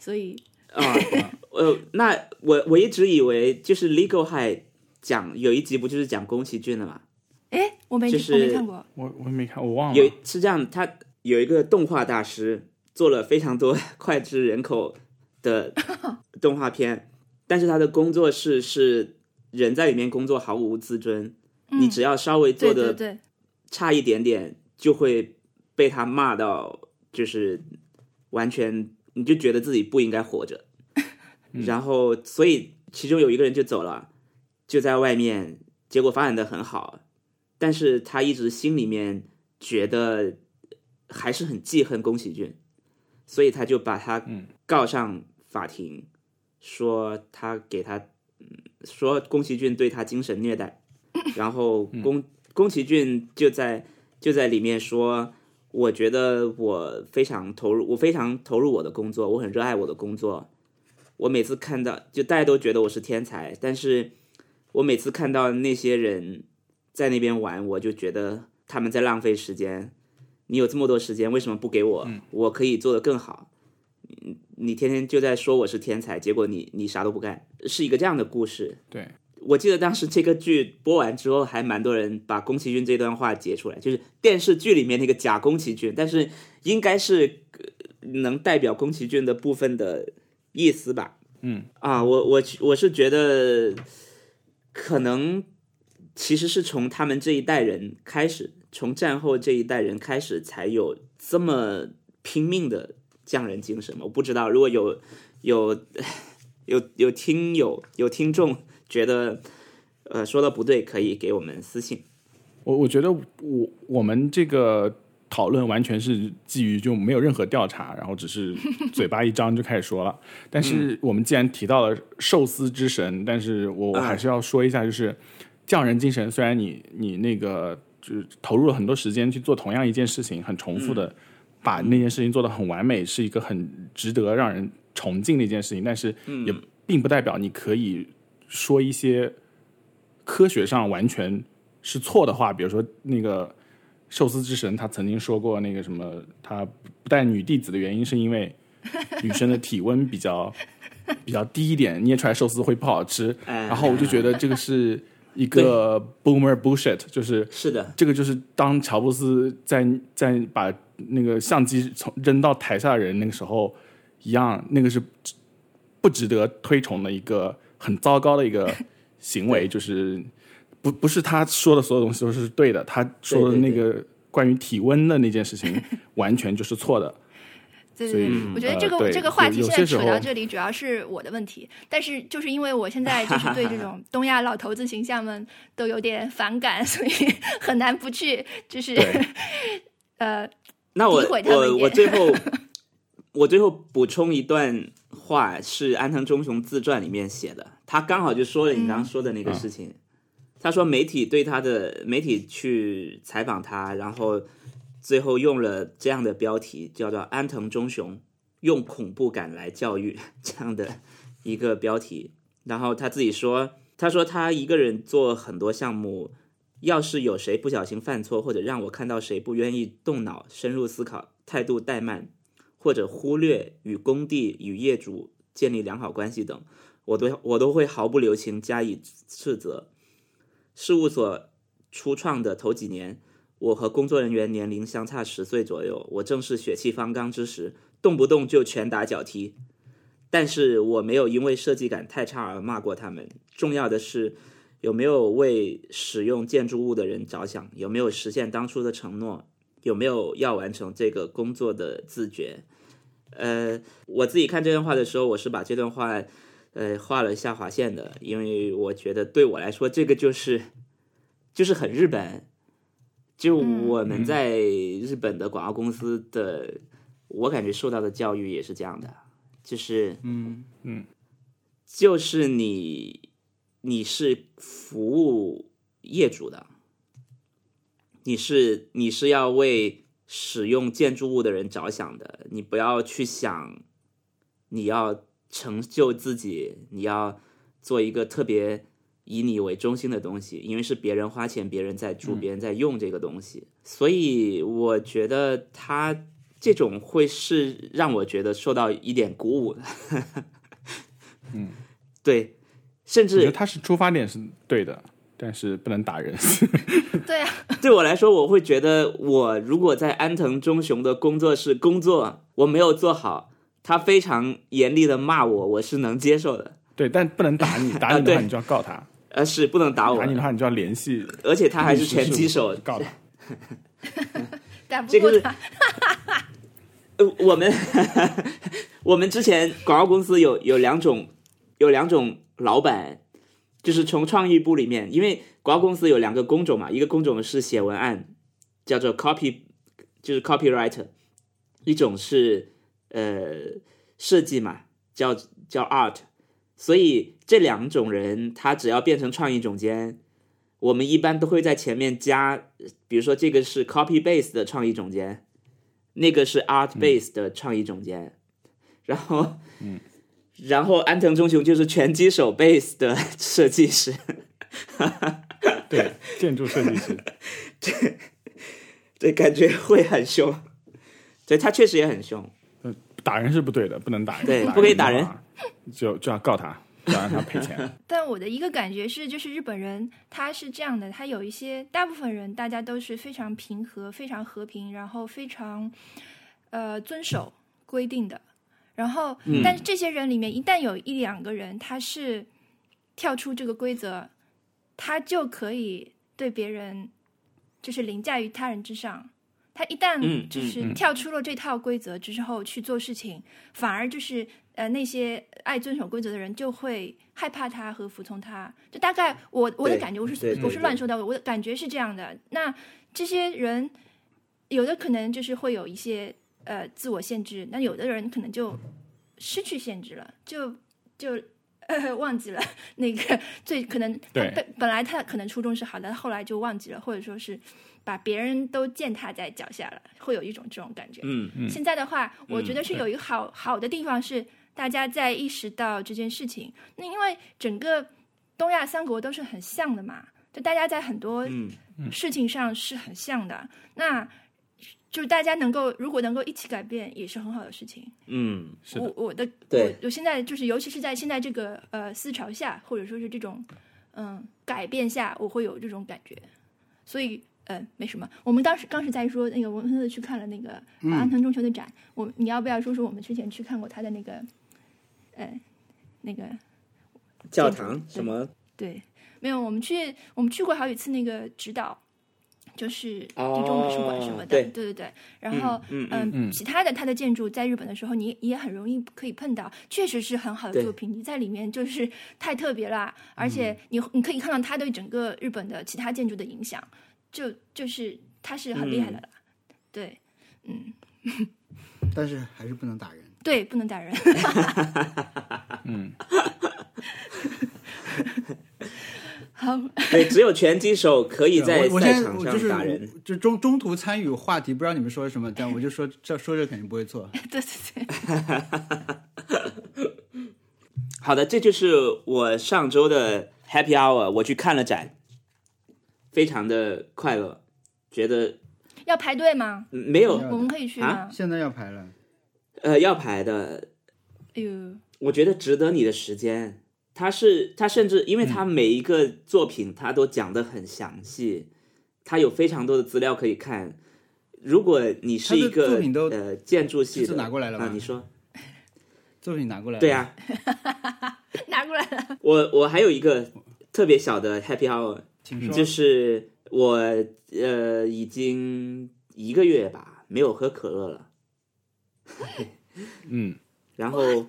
所以啊，呃，那我我一直以为就是 Legal High 讲有一集不就是讲宫崎骏的嘛？哎，我没、就是我没看过，我我没看，我忘了。有是这样，他有一个动画大师做了非常多 脍炙人口的 动画片，但是他的工作室是人在里面工作毫无自尊，你嗯只要稍微做的差一点点，就会被他骂到，就是完全你就觉得自己不应该活着。然后，所以其中有一个人就走了，就在外面，结果发展的很好，但是他一直心里面觉得还是很记恨宫崎骏，所以他就把他嗯告上法庭，说他给他，嗯说宫崎骏对他精神虐待，然后宫宫崎骏就在就在里面说，我觉得我非常投入，我非常投入我的工作，我很热爱我的工作。我每次看到，就大家都觉得我是天才，但是我每次看到那些人在那边玩，我就觉得他们在浪费时间。你有这么多时间，为什么不给我？我可以做得更好。你你天天就在说我是天才，结果你你啥都不干，是一个这样的故事。对，我记得当时这个剧播完之后，还蛮多人把宫崎骏这段话截出来，就是电视剧里面那个假宫崎骏，但是应该是呃能代表宫崎骏的部分的意思吧？嗯啊，我我我是觉得可能其实是从他们这一代人开始，从战后这一代人开始，才有这么拼命的匠人精神嘛。我不知道，如果有有有有听友有听众觉得呃说的不对，可以给我们私信。我我觉得我我们这个讨论完全是基于就没有任何调查，然后只是 嘴巴一张就开始说了。但是我们既然提到了寿司之神，但是我我还是要说一下，就是匠人精神。虽然你你那个就是投入了很多时间去做同样一件事情，很重复的把那件事情做得很完美，是一个很值得让人崇敬的一件事情，但是也并不代表你可以说一些科学上完全是错的话，比如说那个寿司之神，他曾经说过那个什么，他不带女弟子的原因是因为 女生的体温比较比较低一点，捏出来寿司会不好吃。哎然后我就觉得这个是一个 boomer bullshit，就是是的，这个就是当乔布斯在在把那个相机从扔到台下的人那个时候一样，那个是不值得推崇的一个很糟糕的一个 行为，就是不不是他说的所有东西都是对的，他说的那个关于体温的那件事情 完全就是错的。对对对，我觉得这个、呃这个话题现在扯到这里，主要是我的问题。但是就是因为我现在就是对这种东亚老头子形象们都有点反感，所以 很难不去就是呃，那我我我最后 我最后补充一段话，是安藤忠雄自传里面写的，他刚好就说了你刚刚说的那个事情。他说媒体对他的媒体去采访他，然后最后用了这样的标题，叫做“安藤忠雄用恐怖感来教育 ”这样的一个标题。然后他自己说，他说他一个人做很多项目，要是有谁不小心犯错，或者让我看到谁不愿意动脑、深入思考、态度怠慢，或者忽略与工地与业主建立良好关系等，我都我都会毫不留情加以斥责。事务所初创的头几年，我和工作人员年龄相差十岁左右，我正是血气方刚之时，动不动就拳打脚踢。但是我没有因为设计感太差而骂过他们。重要的是，有没有为使用建筑物的人着想，有没有实现当初的承诺，有没有要完成这个工作的自觉。呃，我自己看这段话的时候，我是把这段话呃画了下划线的，因为我觉得对我来说，这个就是就是很日本。就我们在日本的广告公司的，我感觉受到的教育也是这样的。就是，嗯嗯，就是你你是服务业主的，你是你是要为使用建筑物的人着想的，你不要去想你要成就自己，你要做一个特别以你为中心的东西，因为是别人花钱，别人在住，别人在用这个东西，所以我觉得他。这种会是让我觉得受到一点鼓舞的，嗯，对，甚至他是出发点是对的，但是不能打人。对啊，对我来说，我会觉得我如果在安藤忠雄的工作室工作，我没有做好，他非常严厉的骂我，我是能接受的。对，但不能打你，打你的话你就要告他。呃，是不能打我，打你的话你就要联系，而且他还是拳击手，告他。打不过他。呃，我们 我们之前广告公司有有两种有两种老板，就是从创意部里面，因为广告公司有两个工种嘛，一个工种是写文案，叫做 copy，就是 copywriter，一种是呃设计嘛，叫叫 art，所以这两种人他只要变成创意总监，我们一般都会在前面加，比如说这个是 copy base 的创意总监。那个是 Art Base 的创意总监，嗯、然后，嗯，然后安藤忠雄就是拳击手 Base 的设计师，对，建筑设计师，对，对，感觉会很凶，对他确实也很凶，嗯，打人是不对的，不能打人，对，不可以打人，就就要告他，要让他赔钱。但我的一个感觉是，就是日本人他是这样的，他有一些大部分人大家都是非常平和、非常和平，然后非常呃遵守规定的。然后，嗯但是这些人里面，一旦有一两个人他是跳出这个规则，他就可以对别人就是凌驾于他人之上。他一旦嗯就是跳出了这套规则之后去做事情，反而就是呃那些爱遵守规则的人就会害怕他和服从他。就大概我我的感觉，我是我是乱说的，我的感觉是这样的。那这些人有的可能就是会有一些呃自我限制，那有的人可能就失去限制了，就就呃 忘记了那个最可能对本本来他可能初衷是好的，后来就忘记了，或者说是把别人都践踏在脚下了，会有一种这种感觉。嗯嗯现在的话，我觉得是有一个好好的地方是大家在意识到这件事情。那因为整个东亚三国都是很像的嘛，就大家在很多嗯事情上是很像的。那就是大家能够如果能够一起改变，也是很好的事情。嗯是，我我的对我我现在就是，尤其是在现在这个呃思潮下，或者说是这种嗯改变下，我会有这种感觉。所以呃没什么。我们当时当时在说那个文森特去看了那个呃安藤忠雄的展，我你要不要说说我们之前去看过他的那个呃那个教堂什么对没有？我们去我们去过好几次那个指导。就是地哦中美术馆什么的，对对对对。然后，嗯嗯嗯其他的他的建筑在日本的时候，你也很容易可以碰到，确实是很好的作品。你在里面就是太特别啦，而且你你可以看到他对整个日本的其他建筑的影响，就就是他是很厉害的啦。对，嗯，但是还是不能打人。对，不能打人。嗯，好，对，只有拳击手可以在赛场我就是上打人。就中中途参与话题，不知道你们说什么，但我就说这说这肯定不会错。对 对对，好的，这就是我上周的 Happy Hour，我去看了展，非常的快乐，觉得要排队吗？嗯没有我们可以去吗？现在要排了，呃要排的，哎呦，我觉得值得你的时间。他是他甚至因为他每一个作品他都讲的很详细，他有非常多的资料可以看。如果你是一个作个品都呃建筑系的，拿过来了吗啊？你说作品拿过来了。对啊，拿过来了。我我还有一个特别小的 Happy Hour，请说。就是我呃已经一个月吧没有喝可乐了，嗯，然后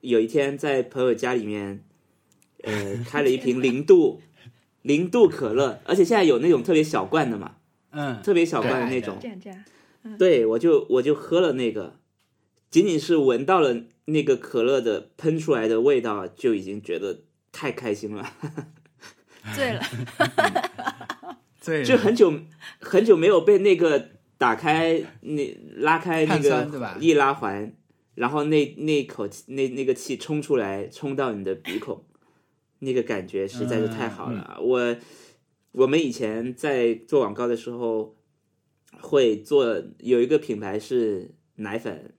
有一天在朋友家里面，呃开了一瓶零度 零度可乐，而且现在有那种特别小罐的嘛，嗯，特别小罐的那种对我就我就喝了那个，仅仅是闻到了那个可乐的喷出来的味道，就已经觉得太开心了。醉了。对，就很久很久没有被那个打开那拉开那个易拉环，然后那那口气那那个气冲出来，冲到你的鼻孔，那个感觉实在是太好了。我我们以前在做广告的时候会做有一个品牌是奶粉，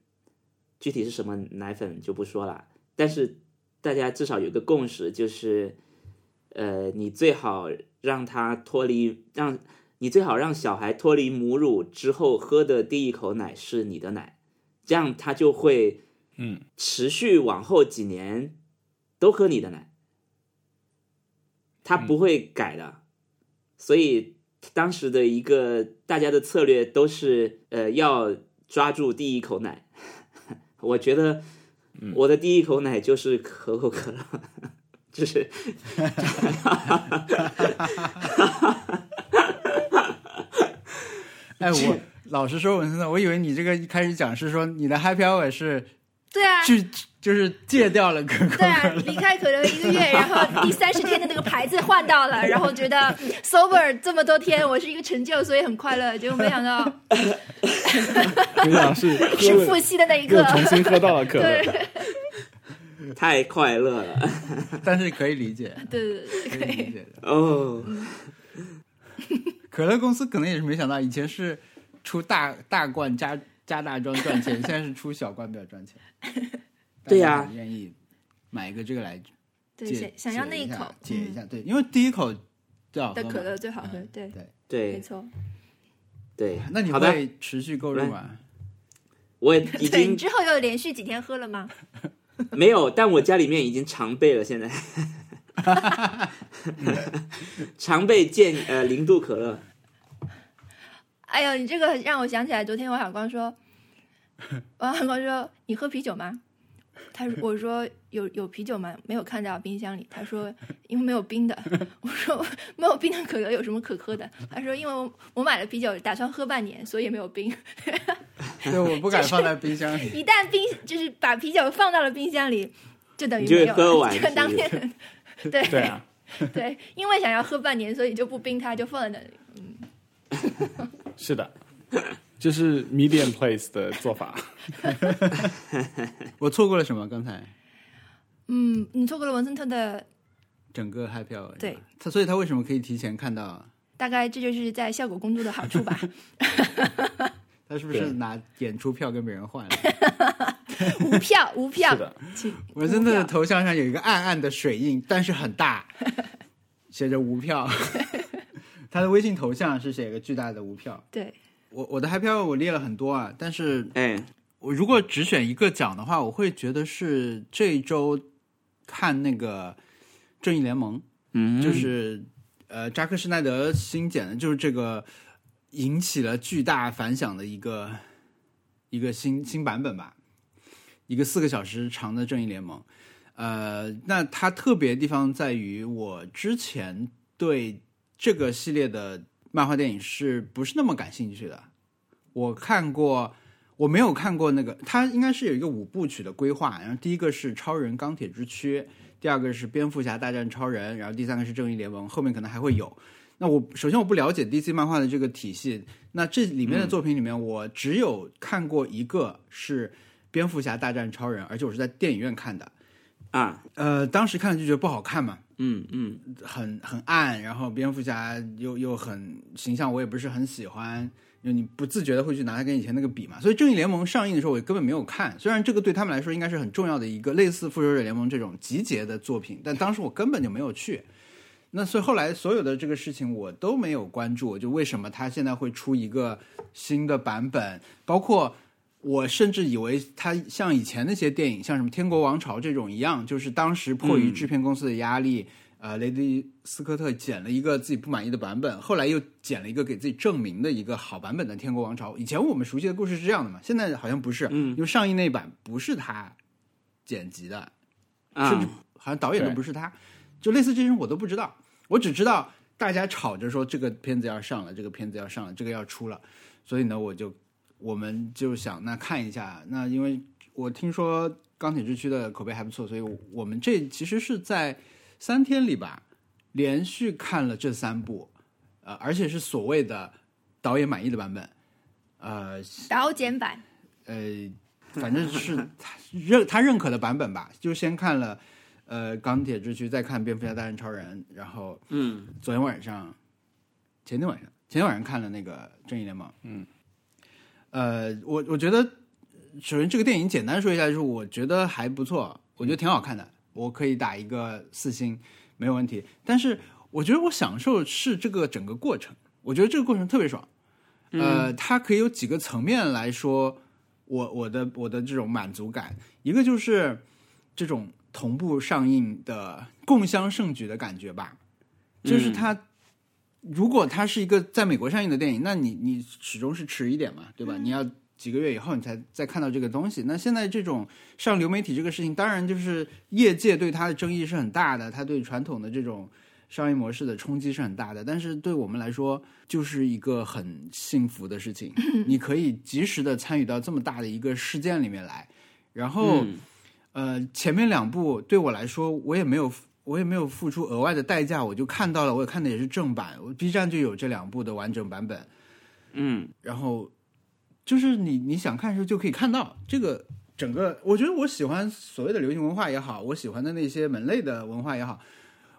具体是什么奶粉就不说了，但是大家至少有一个共识，就是呃，你最好让他脱离，让你最好让小孩脱离母乳之后喝的第一口奶是你的奶，这样他就会嗯持续往后几年都喝你的奶，他不会改的。所以当时的一个大家的策略都是呃要抓住第一口奶。我觉得我的第一口奶就是可口可乐，就是哎，我老实说，文森特，我以为你这个一开始讲是说你的 Happy Hour 是对啊，去就是戒掉了可口对啊，，离开可乐一个月，然后第三十天的那个牌子换到了，然后觉得 sober 这么多天，我是一个成就，所以很快乐。结果没想到没想是喝是了复吸的那一刻又，重新喝到了可乐。对 太快乐了 但是可以理解，对对对，可可以。理解的。哦。可乐公司可能也是没想到，以前是出大大罐加加大装赚钱，现在是出小罐比较赚钱。对呀愿意买一个这个来对，解想想要那解一口嗯解一下，对，因为第一口最好喝的可乐最好喝嗯，对，对。对没错。对，那你会持续购入吗？我已对，你经之后又连续几天喝了吗？没有，但我家里面已经常备了，现在 常备健呃零度可乐。哎呦，你这个让我想起来，昨天王小光说，王小光说你喝啤酒吗？他说我说有有啤酒吗？没有看到冰箱里。他说因为没有冰的。我说没有冰的可乐有什么可喝的？他说因为我我买了啤酒，打算喝半年，所以没有冰。对，我不敢放在冰箱里。一旦冰就是把啤酒放到了冰箱里，就等于没有了。喝完就当天 对对啊，对，因为想要喝半年，所以就不冰它，就放在那里。嗯是的，这是 medium place 的做法。我错过了什么？刚才嗯，你错过了文森特的整个 Happy Hour 对他，所以他为什么可以提前看到？大概这就是在效果工作的好处吧。他是不是拿演出票跟别人换了？无票，无票是，的，文森特的头像上有一个暗暗的水印，但是很大，写着无票。他的微信头像是写个巨大的无票。对，我我的 Happy Hour 我列了很多啊，但是哎，我如果只选一个奖的话，我会觉得是这一周看那个《正义联盟》，嗯，就是呃扎克施奈德新剪的，就是这个引起了巨大反响的一个一个新新版本吧，一个四个小时长的《正义联盟》。呃，那它特别的地方在于，我之前对这个系列的漫画电影是不是那么感兴趣的？我看过，我没有看过那个，它应该是有一个五部曲的规划。然后第一个是超人钢铁之躯，第二个是蝙蝠侠大战超人，然后第三个是正义联盟，后面可能还会有。那我首先我不了解 DC 漫画的这个体系，那这里面的作品里面，我只有看过一个是蝙蝠侠大战超人，而且我是在电影院看的。啊，呃，当时看了就觉得不好看嘛，嗯嗯，很很暗，然后蝙蝠侠又又很形象，我也不是很喜欢，你不自觉的会去拿它跟以前那个比嘛。所以正义联盟上映的时候，我根本没有看。虽然这个对他们来说应该是很重要的一个类似复仇者联盟这种集结的作品，但当时我根本就没有去。那所以后来所有的这个事情我都没有关注，就为什么他现在会出一个新的版本，包括。我甚至以为它像以前那些电影，像什么《天国王朝》这种一样，就是当时迫于制片公司的压力，呃，雷迪斯科特剪了一个自己不满意的版本，后来又剪了一个给自己证明的一个好版本的《天国王朝》。以前我们熟悉的故事是这样的嘛？现在好像不是，因为上映那版不是他剪辑的，甚至好像导演都不是他，就类似这种我都不知道，我只知道大家吵着说这个片子要上了，这个片子要上了，这个要出了，所以呢，我就。我们就想那看一下，那因为我听说《钢铁之躯》的口碑还不错，所以我们这其实是在三天里吧，连续看了这三部，呃，而且是所谓的导演满意的版本，呃，导剪版，呃，反正是他认他认可的版本吧。就先看了呃《钢铁之躯》，再看《蝙蝠侠大战超人》，然后嗯，昨天晚上，前天晚上，前天晚上看了那个《正义联盟》，嗯。呃，我我觉得，首先这个电影简单说一下，就是我觉得还不错，我觉得挺好看的，我可以打一个四星，没有问题。但是我觉得我享受是这个整个过程，我觉得这个过程特别爽。呃，它可以有几个层面来说，我我的我的这种满足感，一个就是这种同步上映的共襄盛举的感觉吧，就是它。如果它是一个在美国上映的电影，那你你始终是迟一点嘛，对吧？你要几个月以后你才再看到这个东西。那现在这种上流媒体这个事情，当然就是业界对它的争议是很大的，它对传统的这种商业模式的冲击是很大的。但是对我们来说，就是一个很幸福的事情，你可以及时的参与到这么大的一个事件里面来。然后，呃，前面两部对我来说，我也没有。我也没有付出额外的代价，我就看到了，我也看的也是正版，我 B 站就有这两部的完整版本，嗯，然后就是你你想看的时候就可以看到这个整个，我觉得我喜欢所谓的流行文化也好，我喜欢的那些门类的文化也好。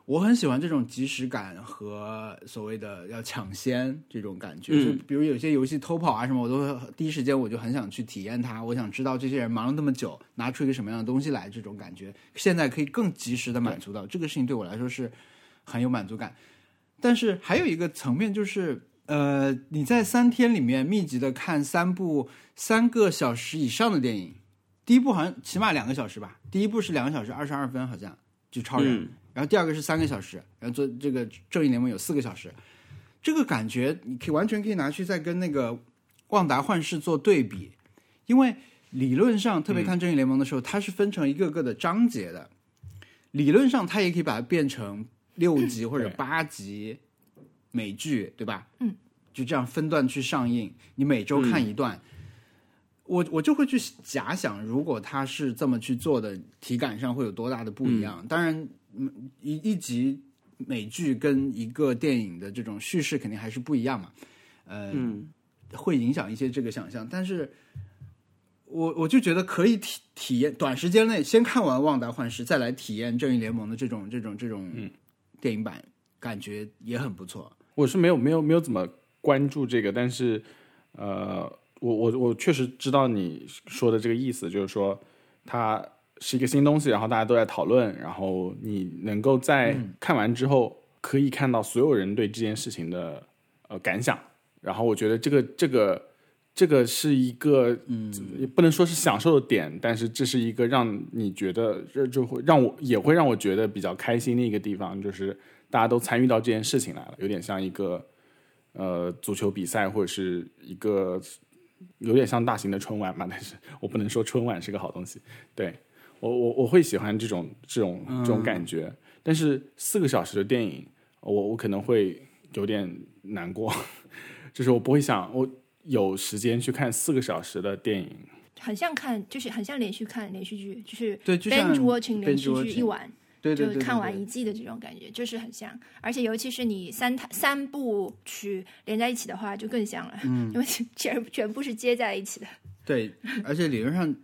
我很喜欢这种即时感和所谓的要抢先这种感觉，就比如有些游戏偷跑啊什么，我都第一时间我就很想去体验它。我想知道这些人忙了那么久，拿出一个什么样的东西来，这种感觉现在可以更及时的满足到这个事情，对我来说是很有满足感。但是还有一个层面就是，呃，你在三天里面密集的看三部三个小时以上的电影，第一部好像起码两个小时吧，第一部是两个小时二十二分，好像就超人。然后第二个是三个小时，然后做这个正义联盟有四个小时，这个感觉你可以完全可以拿去再跟那个旺达幻视做对比，因为理论上特别看正义联盟的时候，它是分成一个个的章节的，理论上它也可以把它变成六集或者八集美剧，对吧？嗯，就这样分段去上映，你每周看一段，我我就会去假想，如果他是这么去做的，体感上会有多大的不一样？当然。嗯，一一集美剧跟一个电影的这种叙事肯定还是不一样嘛，呃，会影响一些这个想象。但是，我我就觉得可以体体验短时间内先看完《旺达幻视》，再来体验《正义联盟》的这种这种这种电影版，感觉也很不错。我是没有没有没有怎么关注这个，但是呃，我我我确实知道你说的这个意思，就是说它。是一个新东西，然后大家都在讨论，然后你能够在看完之后可以看到所有人对这件事情的呃感想，然后我觉得这个这个这个是一个嗯，也不能说是享受的点，但是这是一个让你觉得这就会让我也会让我觉得比较开心的一个地方，就是大家都参与到这件事情来了，有点像一个呃足球比赛或者是一个有点像大型的春晚嘛，但是我不能说春晚是个好东西，对。我我我会喜欢这种这种这种感觉，但是四个小时的电影，我我可能会有点难过，就是我不会想我有时间去看四个小时的电影，很像看就是很像连续看连续剧，就是对，就像 binge watching 连续剧一晚，对对对，看完一季的这种感觉，就是很像，而且尤其是你三三部曲连在一起的话，就更像了，嗯，因为全全部是接在一起的，对，而且理论上。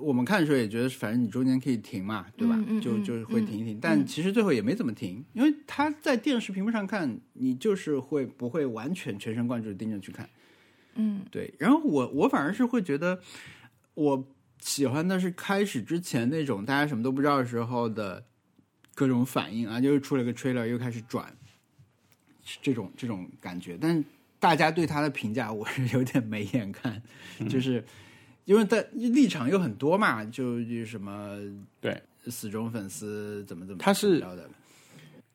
我们看的时候也觉得，反正你中间可以停嘛，对吧？嗯嗯嗯就就会停一停，但嗯其实最后也没怎么停，因为他在电视屏幕上看，你就是会不会完全全神贯注地盯着去看。嗯对，然后我我反而是会觉得，我喜欢的是开始之前那种大家什么都不知道的时候的各种反应啊，就是出了个 trailer 又开始转，这种这种感觉。但大家对他的评价我是有点没眼看，就是因为在立场又很多嘛，就就什么对死忠粉丝怎么怎么他是的，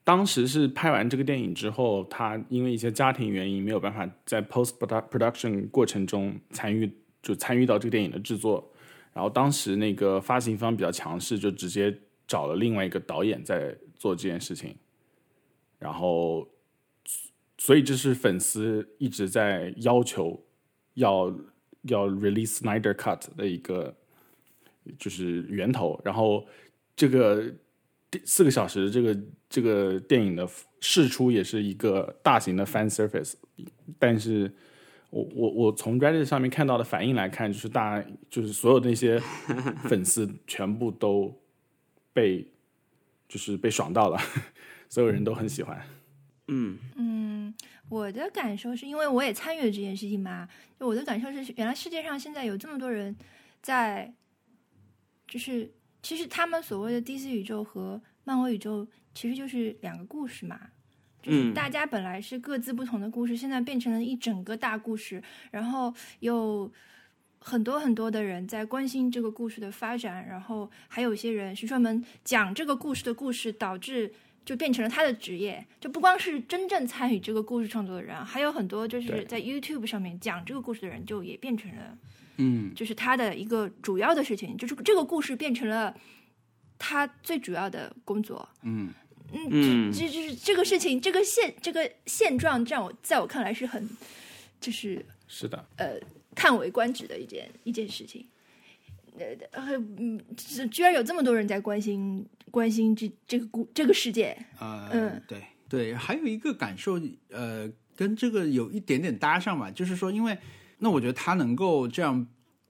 当时是拍完这个电影之后，他因为一些家庭原因没有办法在 post production 过程中参与，就参与到这个电影的制作。然后当时那个发行方比较强势，就直接找了另外一个导演在做这件事情。然后，所以这是粉丝一直在要求要要 release Snyder Cut 的一个就是源头。然后这个四个小时这个这个电影的试出也是一个大型的 fan service，但是我我我从 Reddit 上面看到的反应来看，就是大就是所有那些粉丝全部都被就是被爽到了，所有人都很喜欢。嗯嗯，我的感受是因为我也参与了这件事情嘛，就我的感受是，原来世界上现在有这么多人在，就是其实他们所谓的 DC 宇宙和漫威宇宙其实就是两个故事嘛。就是嗯大家本来是各自不同的故事，现在变成了一整个大故事，然后有很多很多的人在关心这个故事的发展，然后还有一些人是专门讲这个故事的故事，导致就变成了他的职业。就不光是真正参与这个故事创作的人，还有很多就是在 YouTube 上面讲这个故事的人，就也变成了嗯。就是他的一个主要的事情，就是这个故事变成了他最主要的工作。嗯。嗯这就是这个事情，这个现这个现状，在我在我看来是很就是是的，呃叹为观止的一件一件事情。呃呃嗯，居然有这么多人在关心关心这这个故这个世界。啊，嗯对对，还有一个感受，呃，跟这个有一点点搭上吧，就是说，因为那我觉得他能够这样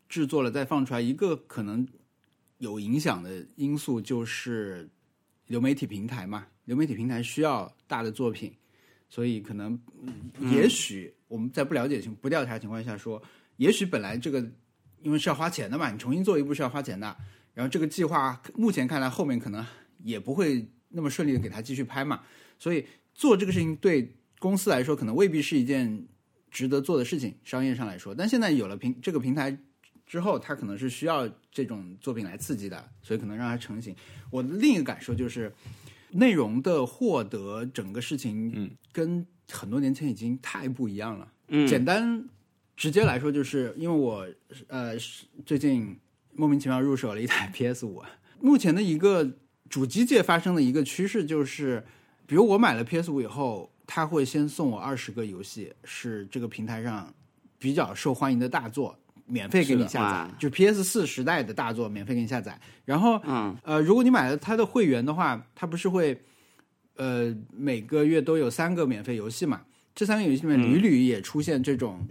制作了再放出来，一个可能有影响的因素就是流媒体平台嘛，流媒体平台需要大的作品，所以可能嗯也许我们在不了解情不调查情况下说，也许本来这个因为是要花钱的嘛，你重新做一部是要花钱的，然后这个计划目前看来后面可能也不会那么顺利的给他继续拍嘛，所以做这个事情对公司来说可能未必是一件值得做的事情，商业上来说。但现在有了平这个平台之后，它可能是需要这种作品来刺激的，所以可能让它成型。我的另一个感受就是，内容的获得整个事情，嗯，跟很多年前已经太不一样了。嗯简单直接来说，就是因为我呃是最近莫名其妙入手了一台 PS 五，目前的一个主机界发生的一个趋势就是，比如我买了 PS 五以后，它会先送我二十个游戏，是这个平台上比较受欢迎的大作。免费给你下载哇，就 PS 四时代的大作免费给你下载。然后，嗯呃，如果你买了它的会员的话，它不是会，呃，每个月都有三个免费游戏嘛？这三个游戏里面屡屡也出现这种，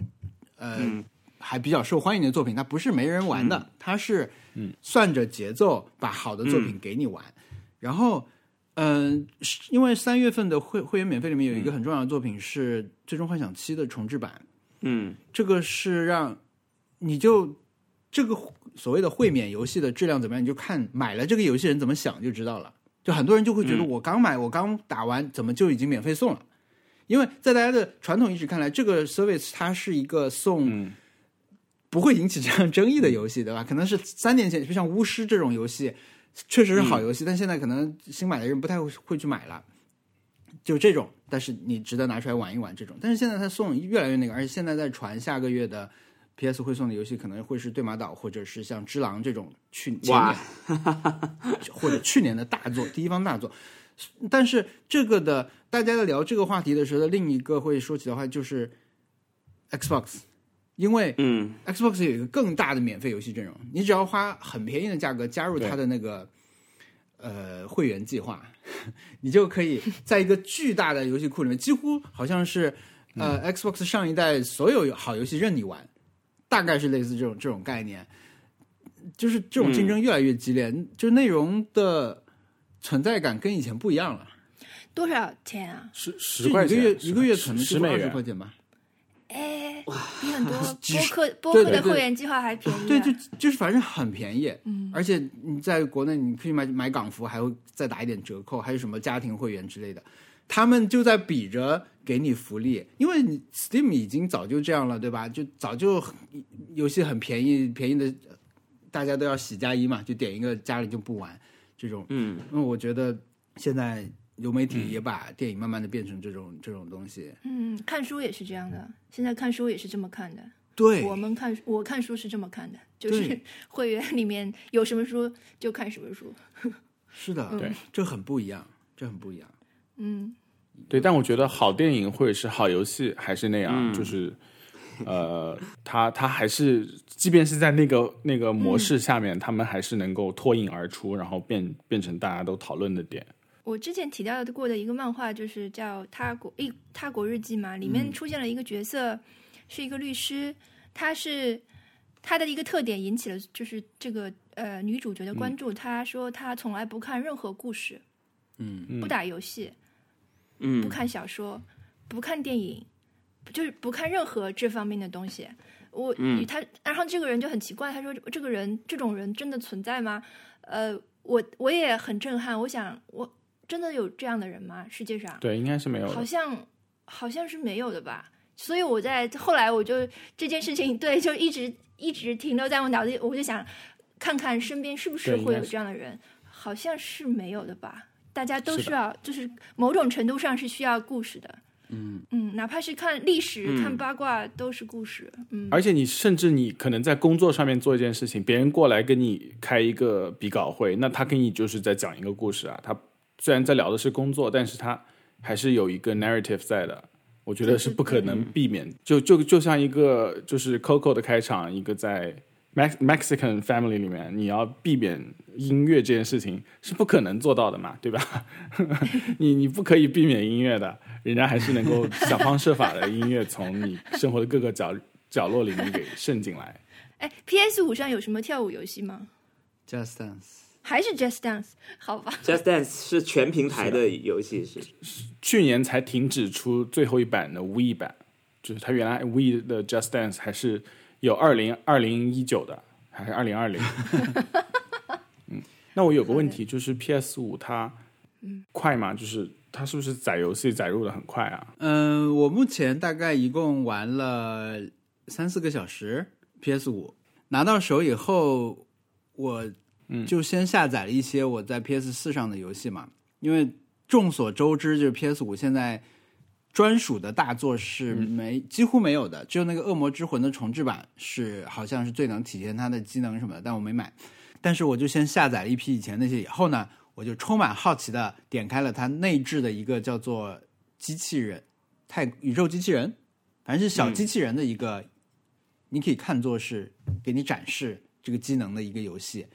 呃，嗯还比较受欢迎的作品，它不是没人玩的，它是算着节奏把好的作品给你玩。然后，嗯、是因为三月份的会会员免费里面有一个很重要的作品是《最终幻想七》的重置版，嗯。这个是让你就这个所谓的会免游戏的质量怎么样，你就看买了这个游戏人怎么想就知道了。就很多人就会觉得嗯。我刚买，我刚打完，怎么就已经免费送了？因为在大家的传统意识看来，这个 service 它是一个送嗯不会引起这样争议的游戏，对吧？可能是三年前，就像巫师这种游戏，确实是好游戏，但现在可能新买的人不太会会去买了。就这种，但是你值得拿出来玩一玩这种。但是现在它送越来越那个，而且现在在传下个月的 PS 会送的游戏，可能会是对马岛或者是像只狼这种去年 或者去年的大作，第一方大作。但是这个的，大家在聊这个话题的时候的另一个会说起的话就是 Xbox，因为嗯。Xbox 有一个更大的免费游戏阵容，你只要花很便宜的价格加入它的那个呃会员计划，你就可以在一个巨大的游戏库里面，几乎好像是呃、Xbox 上一代所有好游戏任你玩，大概是类似这种这种概念。就是这种竞争越来越激烈，就内容的存在感跟以前不一样了。多少钱啊？十十块钱，一个月一个月十可能就二十十美元，块钱吧。哎，比很多 播客播客的会员计划还便宜啊。对，就就是反正很便宜，嗯而且你在国内你可以买买港服，还会再打一点折扣，还有什么家庭会员之类的，他们就在比着给你福利，因为你 Steam 已经早就这样了，对吧？就早就游戏很便宜，便宜的大家都要喜加一嘛，就点一个家里就不玩这种。嗯，因为我觉得现在流媒体也把电影慢慢的变成这种这种东西。嗯，看书也是这样的，现在看书也是这么看的。对，我们看我看书是这么看的，就是 会员里面有什么书就看什么书。是的，嗯对，这很不一样，这很不一样。嗯，对，但我觉得好电影或者是好游戏还是那样，嗯就是，呃，他他还是，即便是在那个那个模嗯式下面，他们还是能够脱颖而出，然后变变成大家都讨论的点。我之前提到过的一个漫画就是叫《他国一他国日记》嘛，里面出现了一个角色，是一个律师，他是他的一个特点引起了就是这个呃女主角的关注。他说他从来不看任何故事，嗯不打游戏，嗯不看小说，不看电影，就是不看任何这方面的东西。我、他，然后这个人就很奇怪，他说这个人这种人真的存在吗？呃，我我也很震撼，我想我真的有这样的人吗？世界上对，应该是没有。好像好像是没有的吧。所以我在后来我就这件事情，对，就一直一直停留在我脑子里，我就想看看身边是不是会有这样的人，好像是没有的吧。大家都需要，就是某种程度上是需要故事的。嗯嗯，哪怕是看历史、嗯看八卦，都是故事。嗯，而且你甚至你可能在工作上面做一件事情，别人过来跟你开一个比稿会，那他跟你就是在讲一个故事啊。他虽然在聊的是工作，但是他还是有一个 narrative 在的。我觉得是不可能避免，就就就像一个就是 Coco 的开场，一个在 Mex Mexican family 里面，你要避免音乐这件事情是不可能做到的嘛，对吧？你你不可以避免音乐的，人家还是能够想方设法的音乐从你生活的各个角角落里面给渗进来。哎，PS 五上有什么跳舞游戏吗？，Just Dance。还是 Just Dance？好吧，Just Dance 是全平台的游戏，是去年才停止出最后一版的 We 版，就是它原来 We 的 Just Dance 还是有二零二零一九的，还是二零二零。嗯，那我有个问题，就是 PS 五它快吗？就是它是不是载游戏载入的很快啊？嗯，我目前大概一共玩了三四个小时 PS 五，拿到手以后，我就先下载了一些我在 PS 四上的游戏嘛，因为众所周知，就是 PS 五现在专属的大作是没、几乎没有的，只有那个《恶魔之魂》的重置版是好像是最能体现它的机能什么的，但我没买。但是我就先下载了一批以前那些，以后呢，我就充满好奇的点开了它内置的一个叫做机器人太宇宙机器人，反正是小机器人的一个，你可以看作是给你展示这个机能的一个游戏，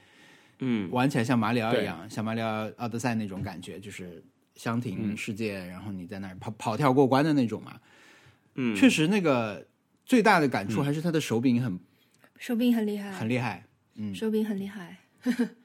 嗯玩起来像马里奥一样，像马里奥奥德赛那种感觉，就是箱嗯庭世界，然后你在那儿跑跑跳过关的那种嘛。嗯，确实，那个最大的感触还是它的手柄很、手柄很厉害，很厉害。嗯，手柄很厉害。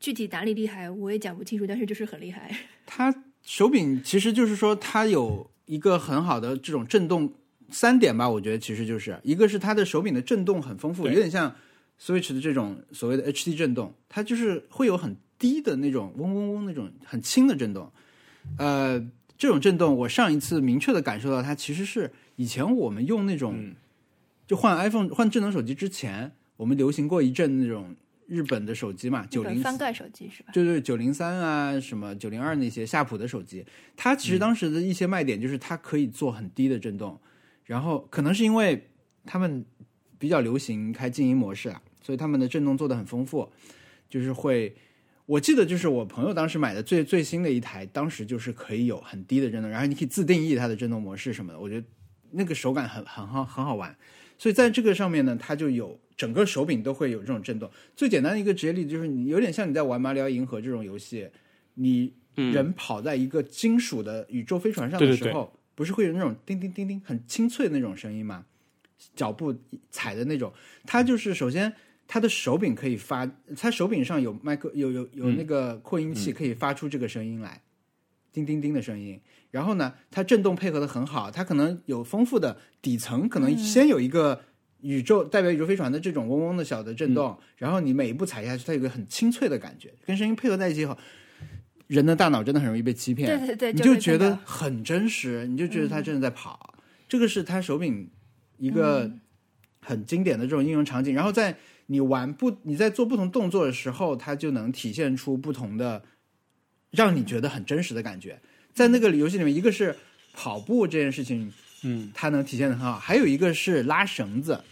具体哪里厉害我也讲不清楚，但是就是很厉害。它手柄其实就是说它有一个很好的这种震动三点吧，我觉得其实就是一个是它的手柄的震动很丰富，有点像 Switch 的这种所谓的 HD 震动，它就是会有很低的那种嗡嗡嗡那种很轻的震动。呃，这种震动我上一次明确的感受到它其实是以前我们用那种、就换 iPhone 换智能手机之前，我们流行过一阵那种日本的手机嘛，九零翻盖手机是吧？就对九零三啊，什么九零二那些夏普的手机，它其实当时的一些卖点就是它可以做很低的震动，然后可能是因为他们比较流行开静音模式啊，所以他们的震动做的很丰富，就是会，我记得就是我朋友当时买的最最新的一台，当时就是可以有很低的震动，然后你可以自定义它的震动模式什么的，我觉得那个手感很很好很好玩，所以在这个上面呢，它就有整个手柄都会有这种震动。最简单的一个职业例子就是，你有点像你在玩《马里奥银河》这种游戏，你人跑在一个金属的宇宙飞船上的对对时候，不是会有那种叮叮叮叮很清脆的那种声音吗？脚步踩的那种，它就是首先它的手柄可以发，它手柄上有麦克，有有有那个扩音器可以发出这个声音来，叮叮叮的声音。然后呢，它震动配合的很好，它可能有丰富的底层，可能先有一个宇宙代表宇宙飞船的这种嗡嗡的小的震动，然后你每一步踩下去，它有个很清脆的感觉，跟声音配合在一起以后，人的大脑真的很容易被欺骗，对对对，你就觉得很真实，你就觉得它真的在跑。这个是它手柄一个很经典的这种应用场景。然后在你玩不你在做不同动作的时候，它就能体现出不同的，让你觉得很真实的感觉。在那个游戏里面，一个是跑步这件事情，嗯，它能体现的很好，还有一个是拉绳子，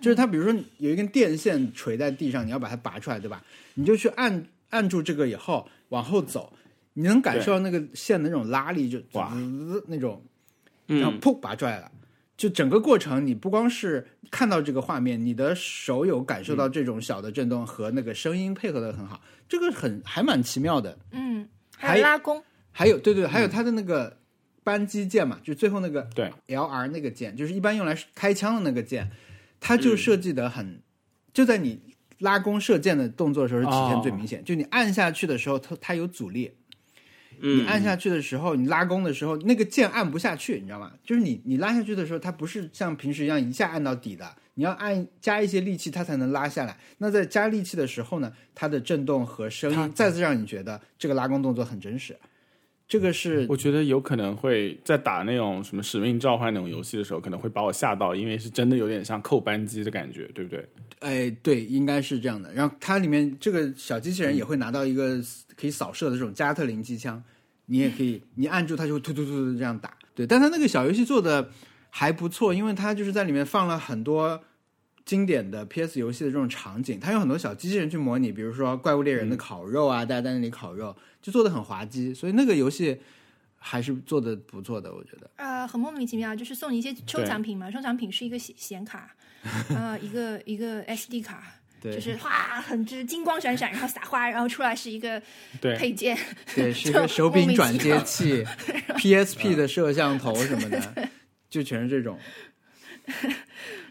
就是它比如说有一根电线垂在地上，你要把它拔出来，对吧？你就去按按住这个以后往后走，你能感受到那个线的那种拉力，就那种，然后嗯，噗拔出来了。就整个过程，你不光是看到这个画面，你的手有感受到这种小的震动和那个声音配合的很好，这个很还蛮奇妙的。嗯，还还有拉弓，还有对对，还有它的那个扳机键嘛，就最后那个对 L R 那个键，就是一般用来开枪的那个键，它就设计的很，就在你拉弓射箭的动作的时候是体现最明显。就你按下去的时候，它它有阻力，你嗯，按下去的时候，你拉弓的时候，那个键按不下去，你知道吗？就是你你拉下去的时候，它不是像平时一样一下按到底的，你要按加一些力气，它才能拉下来。那在加力气的时候呢，它的震动和声音再次让你觉得这个拉弓动作很真实。这个是我觉得有可能会在打那种什么使命召唤那种游戏的时候，可能会把我吓到，因为是真的有点像扣扳机的感觉，对不对？哎，对，应该是这样的。然后它里面这个小机器人也会拿到一个可以扫射的这种加特林机枪，你也可以，你按住它就会突突突突这样打。对，但它那个小游戏做的还不错，因为它就是在里面放了很多经典的 PS 游戏的这种场景，它有很多小机器人去模拟，比如说怪物猎人的烤肉啊，大家在那里烤肉，就做的很滑稽，所以那个游戏还是做的不错的，我觉得。呃，很莫名其妙，就是送你一些收藏品嘛，收藏品是一个显显卡，啊、一个一个 SD 卡，对，就是哇，很就是金光闪闪，然后撒花，然后出来是一个对，配件，对，是一个手柄转接器、PSP 的摄像头什么的，就全是这种。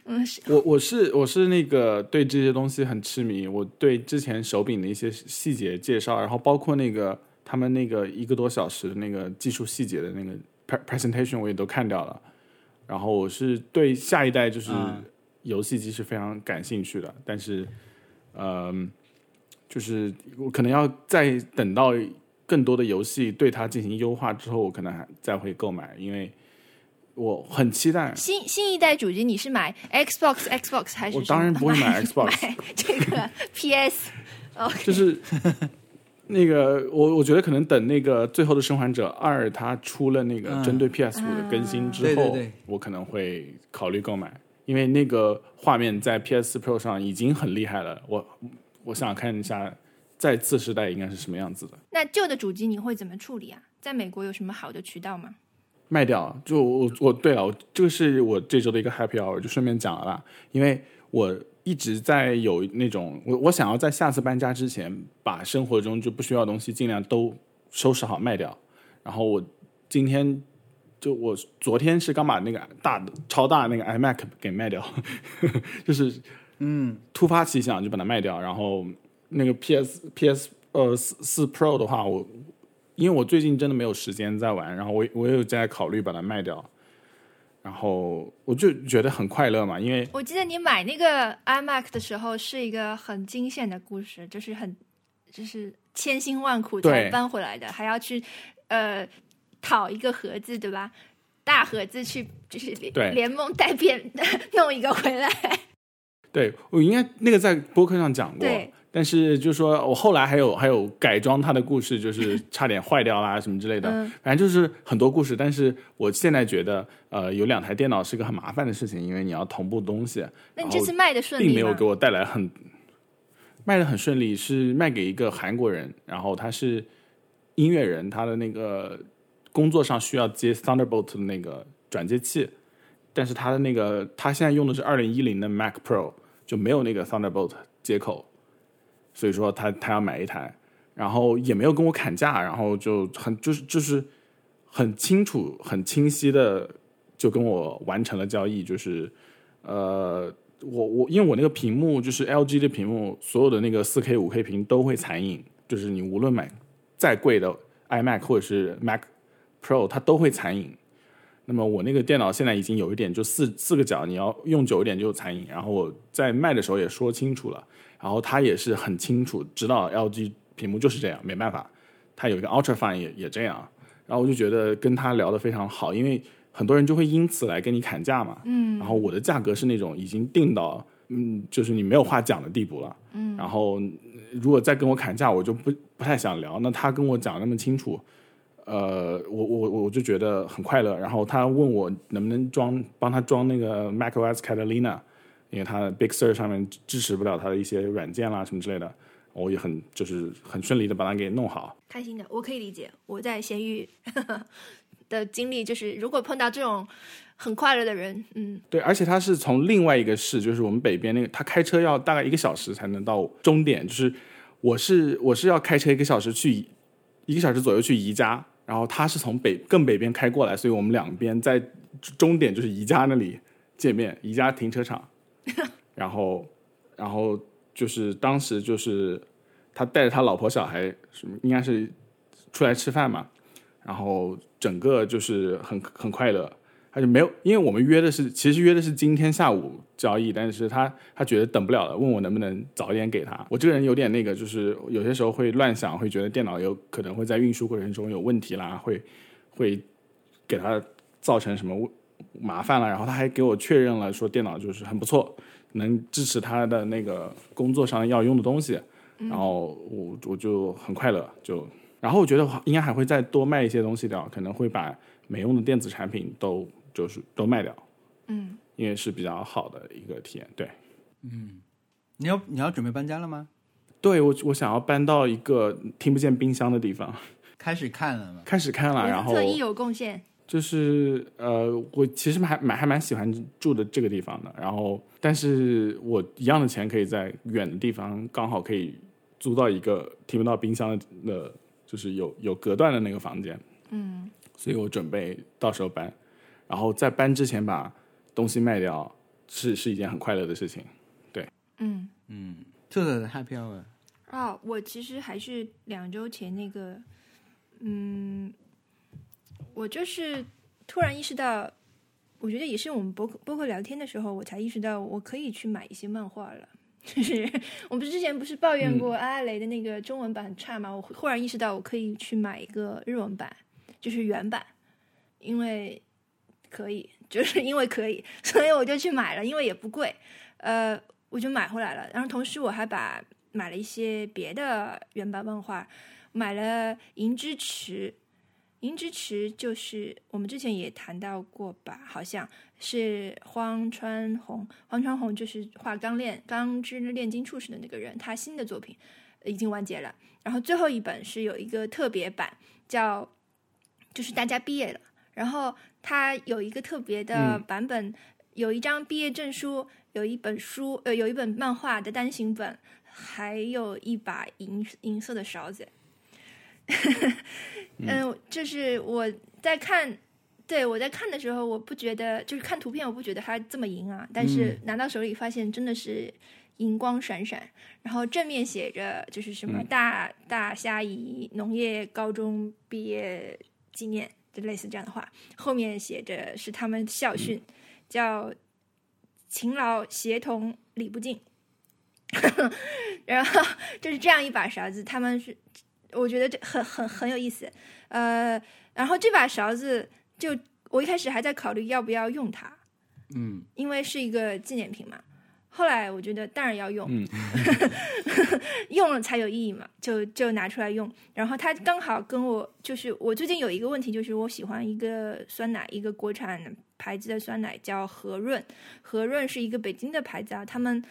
嗯，我我是我是那个对这些东西很痴迷，我对之前手柄的一些细节介绍，然后包括那个他们那个一个多小时的那个技术细节的那个 pre- presentation 我也都看掉了，然后我是对下一代就是嗯。游戏机是非常感兴趣的，但是，嗯、就是我可能要再等到更多的游戏对它进行优化之后，我可能还再会购买，因为我很期待。新新一代主机，你是买 Xbox Xbox 还是我当然不会买 Xbox 买这个 PS。就是那个我我觉得可能等那个《最后的生还者二》它出了那个嗯针对 PS 五的更新之后，对对对我可能会考虑购买，因为那个画面在 PS Pro 上已经很厉害了。我我想看一下在次时代应该是什么样子的。那旧的主机你会怎么处理啊？在美国有什么好的渠道吗？卖掉，就我我对了，这个是我这周的一个 happy hour，就顺便讲了吧，因为我一直在有那种我我想要在下次搬家之前，把生活中就不需要的东西尽量都收拾好卖掉，然后我今天就我昨天是刚把那个大的超大的那个 iMac 给卖掉，就是嗯，突发奇想就把它卖掉，然后那个 PS PS 呃四四 Pro 的话，我因为我最近真的没有时间在玩，然后我我也有在考虑把它卖掉，然后我就觉得很快乐嘛，因为我记得你买那个 iMac 的时候是一个很惊险的故事，就是很就是千辛万苦才搬回来的，还要去呃讨一个盒子，对吧？大盒子去就是对连连蒙带骗 弄一个回来，对我应该那个在播客上讲过对，但是就是说我后来还有还有改装它的故事，就是 差点坏掉啦什么之类的，嗯反正就是很多故事。但是我现在觉得，呃，有两台电脑是个很麻烦的事情，因为你要同步东西，那你这次卖的顺利吗并没有给？我带来很卖的很顺利，是卖给一个韩国人，然后他是音乐人，他的那个工作上需要接 Thunderbolt 的那个转接器，但是他的那个他现在用的是二零一零的 Mac Pro，就没有那个 Thunderbolt 接口，所以说他他要买一台，然后也没有跟我砍价，然后就很就是就是很清楚、很清晰的就跟我完成了交易，就是呃我我因为我那个屏幕就是 LG 的屏幕，所有的那个四 K 五 K 屏都会残影，就是你无论买再贵的 iMac 或者是 Mac Pro，它都会残影。那么我那个电脑现在已经有一点，就四四个角，你要用久一点就有残影。然后我在卖的时候也说清楚了，然后他也是很清楚知道 LG 屏幕就是这样，没办法，他有一个 Ultra Fine 也也这样。然后我就觉得跟他聊得非常好，因为很多人就会因此来跟你砍价嘛。嗯。然后我的价格是那种已经定到，嗯，就是你没有话讲的地步了。嗯。然后如果再跟我砍价，我就不不太想聊。那他跟我讲那么清楚。呃，我我我就觉得很快乐。然后他问我能不能装帮他装那个 macOS Catalina，因为他 Big Sur 上面支持不了他的一些软件啦什么之类的，我也很就是很顺利的把它给弄好。开心的，我可以理解。我在闲鱼 的经历就是，如果碰到这种很快乐的人，嗯，对，而且他是从另外一个市，就是我们北边那个，他开车要大概一个小时才能到终点，就是我是我是要开车一个小时去一个小时左右去宜家。然后他是从北更北边开过来，所以我们两边在终点就是宜家那里见面，宜家停车场。然后，然后就是当时就是他带着他老婆小孩，什么应该是出来吃饭嘛。然后整个就是很很快乐。他就没有，因为我们约的是，其实约的是今天下午交易，但是他他觉得等不了了，问我能不能早一点给他。我这个人有点那个，就是有些时候会乱想，会觉得电脑有可能会在运输过程中有问题啦，会会给他造成什么麻烦了。然后他还给我确认了，说电脑就是很不错，能支持他的那个工作上要用的东西。然后我我就很快乐，就然后我觉得应该还会再多卖一些东西掉，可能会把没用的电子产品都。就是都卖掉，嗯，因为是比较好的一个体验，对，嗯，你要你要准备搬家了吗？对我我想要搬到一个听不见冰箱的地方，开始看了吗？开始看了，然后特意有贡献，就是呃，我其实还蛮还蛮喜欢住的这个地方的，然后但是我一样的钱可以在远的地方刚好可以租到一个听不到冰箱的，就是有有隔断的那个房间，嗯，所以我准备到时候搬。然后在搬之前把东西卖掉，是是一件很快乐的事情，对，嗯。嗯，这个 happy hour 啊，我其实还是两周前那个，嗯，我就是突然意识到，我觉得也是我们博客博客聊天的时候，我才意识到我可以去买一些漫画了。就是我们之前不是抱怨过阿雷的那个中文版很差吗？我忽然意识到我可以去买一个日文版，就是原版，因为。可以，就是因为可以，所以我就去买了，因为也不贵，呃，我就买回来了。然后同时我还把买了一些别的原版漫画，买了《银之匙》，《银之池》就是我们之前也谈到过吧？好像是荒川弘，荒川弘就是画《钢炼》《钢之炼金术士》的那个人，他新的作品已经完结了。然后最后一本是有一个特别版，叫就是大家毕业了，然后。他有一个特别的版本，有一张毕业证书，有一本书，呃，有一本漫画的单行本，还有一把银银色的勺子。嗯，就是我在看，对我在看的时候，我不觉得，就是看图片，我不觉得它这么银啊，但是拿到手里发现真的是银光闪闪。然后正面写着就是什么大大虾夷农业高中毕业纪念。就类似这样的话，后面写着是他们校训，叫“勤劳协同理不尽”，然后就是这样一把勺子，他们是我觉得这很很很有意思，呃，然后这把勺子就我一开始还在考虑要不要用它，嗯，因为是一个纪念品嘛。后来我觉得当然要用，嗯 用了才有意义嘛，就就拿出来用。然后它刚好跟我就是我最近有一个问题，就是我喜欢一个酸奶，一个国产牌子的酸奶叫和润，和润是一个北京的牌子啊。他们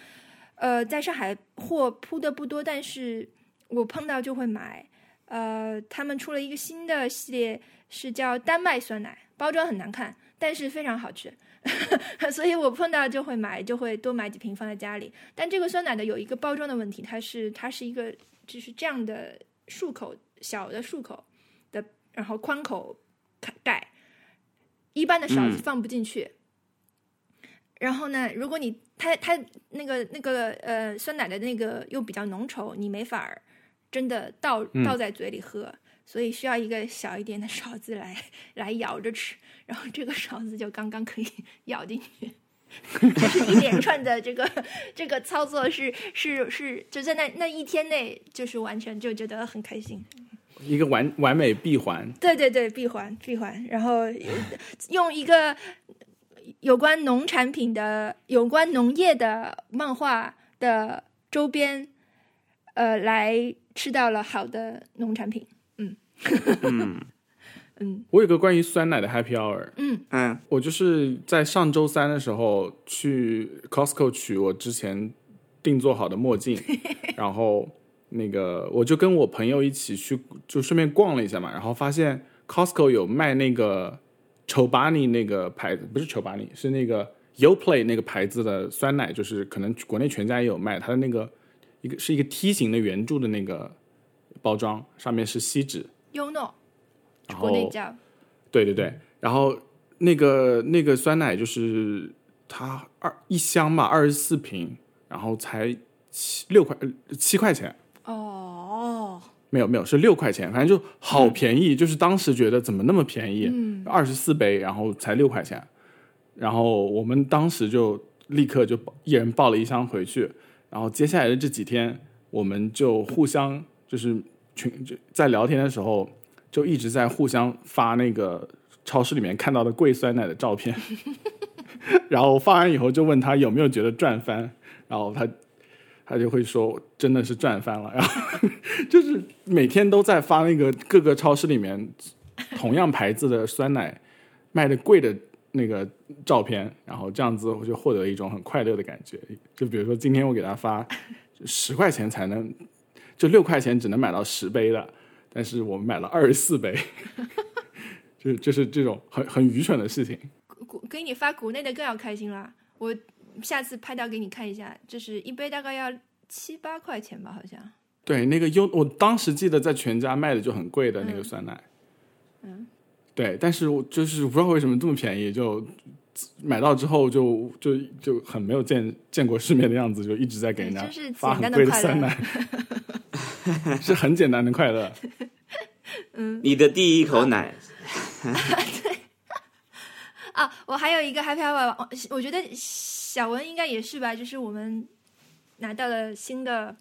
呃在上海货铺的不多，但是我碰到就会买。呃，他们出了一个新的系列，是叫丹麦酸奶，包装很难看，但是非常好吃。所以我碰到就会买，就会多买几瓶放在家里。但这个酸奶的有一个包装的问题，它是它是一个就是这样的漱口小的漱口的，然后宽口盖，一般的勺子放不进去。然后呢，如果你它它那个那个呃酸奶的那个又比较浓稠，你没法儿真的倒嗯倒在嘴里喝，所以需要一个小一点的勺子来来舀着吃，然后这个勺子就刚刚可以舀进去。就是一连串的这个这个操作是是是，就在那那一天内，就是完全就觉得很开心。一个完完美闭环。对对对，闭环闭环，然后呃用一个有关农产品的、有关农业的漫画的周边，呃，来吃到了好的农产品。嗯嗯。我有个关于酸奶的 Happy Hour，嗯。我就是在上周三的时候去 Costco 取我之前定做好的墨镜，然后那个我就跟我朋友一起去，就顺便逛了一下嘛，然后发现 Costco 有卖那个 Chobani 那个牌子，不是 Chobani，是那个 Yoplait 那个牌子的酸奶，就是可能国内全家也有卖，它的那个一个是一个梯形的圆柱的那个包装，上面是锡纸，，Uno，然国内后叫对对对，然后那个那个酸奶就是它二一箱嘛，二十四瓶，然后才七六块呃七块钱，哦，没有没有是六块钱，反正就好便宜，就是当时觉得怎么那么便宜，二十四杯，然后才六块钱，然后我们当时就立刻就一人抱了一箱回去，然后接下来的这几天，我们就互相就是群就在聊天的时候，就一直在互相发那个超市里面看到的贵酸奶的照片，然后发完以后就问他有没有觉得赚翻，然后他他就会说真的是赚翻了，然后就是每天都在发那个各个超市里面同样牌子的酸奶卖的贵的那个照片，然后这样子我就获得一种很快乐的感觉。就比如说今天我给他发十块钱才能，就六块钱只能买到十杯的，但是我们买了二十四杯，就就是这种很很愚蠢的事情。国给你发国内的更要开心啦！我下次拍到给你看一下，就是一杯大概要七八块钱吧，好像。对，那个优，我当时记得在全家卖的就很贵的那个酸奶，嗯，对，但是我就是不知道为什么这么便宜，就买到之后就就就很没有见见过世面的样子，就一直在给人家就是发很简单的快乐贵酸奶，是很简单的快乐。嗯。你的第一口奶，啊，我还有一个 happy hour，我我觉得小文应该也是吧，就是我们拿到了新的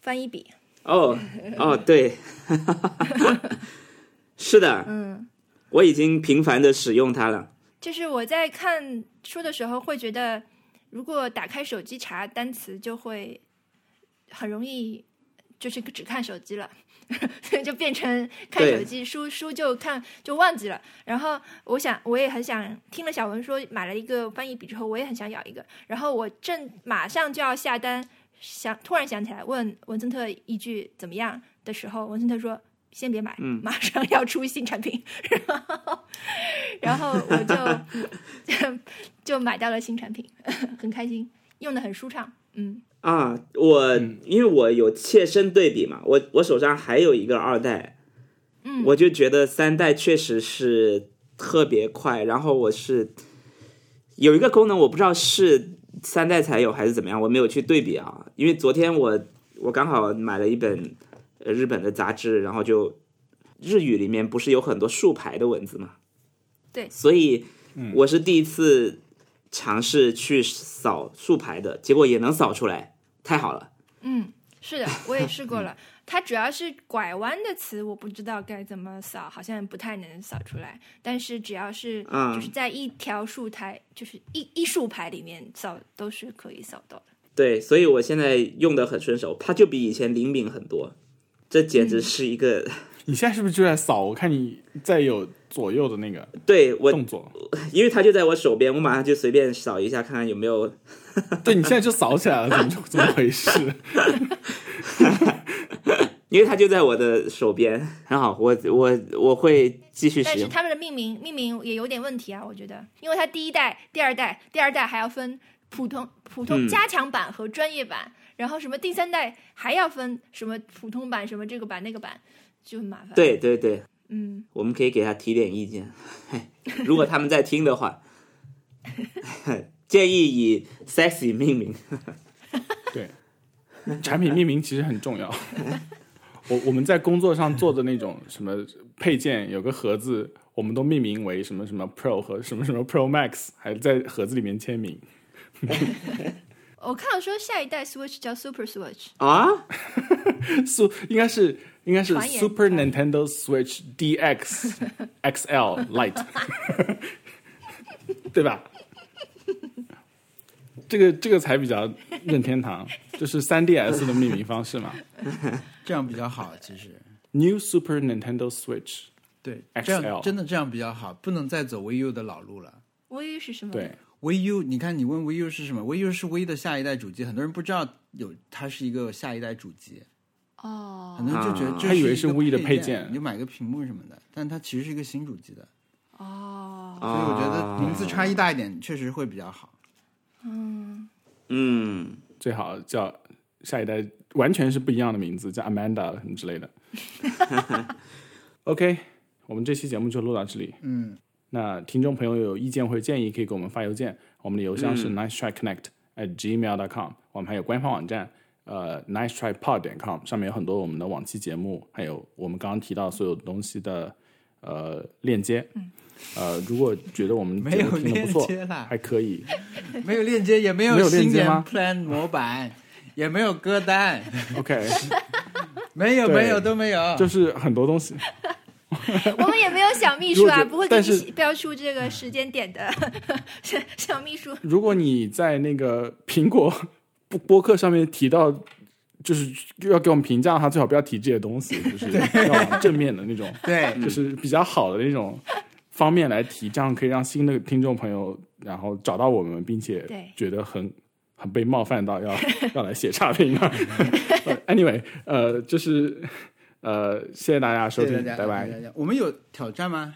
翻译笔，哦哦，对，是的，嗯，我已经频繁的使用它了。就是我在看书的时候会觉得，如果打开手机查单词，就会很容易就是只看手机了。就变成看手机，书书就看就忘记了。然后我想，我也很想听了小文说买了一个翻译笔之后，我也很想咬一个。然后我正马上就要下单，想突然想起来问文森特一句怎么样的时候，文森特说先别买，嗯马上要出新产品。然后，然后我就就就买到了新产品，很开心，用的很舒畅。嗯啊，我、因为我有切身对比嘛，我我手上还有一个二代，嗯，我就觉得三代确实是特别快。然后我是有一个功能，我不知道是三代才有还是怎么样，我没有去对比啊。因为昨天我我刚好买了一本呃日本的杂志，然后就日语里面不是有很多竖排的文字嘛，对所以我是第一次尝试去扫竖排的，结果也能扫出来，太好了。嗯，是的，我也试过了。它主要是拐弯的词，我不知道该怎么扫，好像不太能扫出来。但是只要是嗯就是在一条竖台，就是一一竖排里面扫，都是可以扫到的。对，所以我现在用的很顺手，它就比以前灵敏很多，这简直是一个、你现在是不是就在扫？我看你在有左右的那个对我，动作，因为它就在我手边，我马上就随便扫一下，看看有没有。对你现在就扫起来了，怎么怎么回事？因为它就在我的手边，很好，我我我会继续使用。但是他们的命名命名也有点问题啊，我觉得，因为它第一代、第二代、第二代还要分普通、普通嗯加强版和专业版，然后什么第三代还要分什么普通版、什么这个版那个版，就很麻烦。，对对对，嗯，我们可以给他提点意见，嘿如果他们在听的话，建议以 sexy 命名。对，产品命名其实很重要。我我们在工作上做的那种什么配件，有个盒子，我们都命名为什么什么 Pro 和什么什么 Pro Max，还在盒子里面签名。我看到说下一代 Switch 叫 Super Switch，啊，苏应该是应该是 Super Nintendo Switch DX XL Lite，对吧？这个这个才比较任天堂，就是 3DS 的命名方式嘛。这样比较好。其实，New Super Nintendo Switch，对，XL 这样真的这样比较好，不能再走 VU 的老路了。我以为是什么？对，VU，你看，你问 VU 是什么？VU 是 V 的下一代主机，很多人不知道有它是一个下一代主机，哦很多人就觉得啊这他以为是是一个 Wii 的配配件你就买个屏幕什么的，但它其实是一个新主机的，哦，所以我觉得名字差异大一点确实会比较好。嗯，嗯，最好叫下一代完全是不一样的名字，叫 Amanda 什么之类的。OK，我们这期节目就录到这里。嗯，那听众朋友有意见或者建议，可以给我们发邮件，我们的邮箱是 nice try connect at gmail dot com。我们还有官方网站，呃，nice try pod 点 com，上面有很多我们的往期节目，还有我们刚刚提到所有东西的呃链接。呃，如果觉得我们没有链接，啦，还可以。没有链接，也没有没有链新年接吗 Plan 模板，也没有歌单，OK，没有没有都没有。就是很多东西。我们也没有小秘书啊，不会给你标出这个时间点的 小小秘书。如果你在那个苹果 播播客上面提到，就是要给我们评价的话，最好不要提这些东西，就是要往正面的那种，对，就是比较好的那种方面来提，这样可以让新的听众朋友然后找到我们，并且觉得很很被冒犯到要要来写差评啊。呃 anyway，呃，就是呃，谢谢大家收听，谢谢，拜拜。谢谢。我们有挑战吗？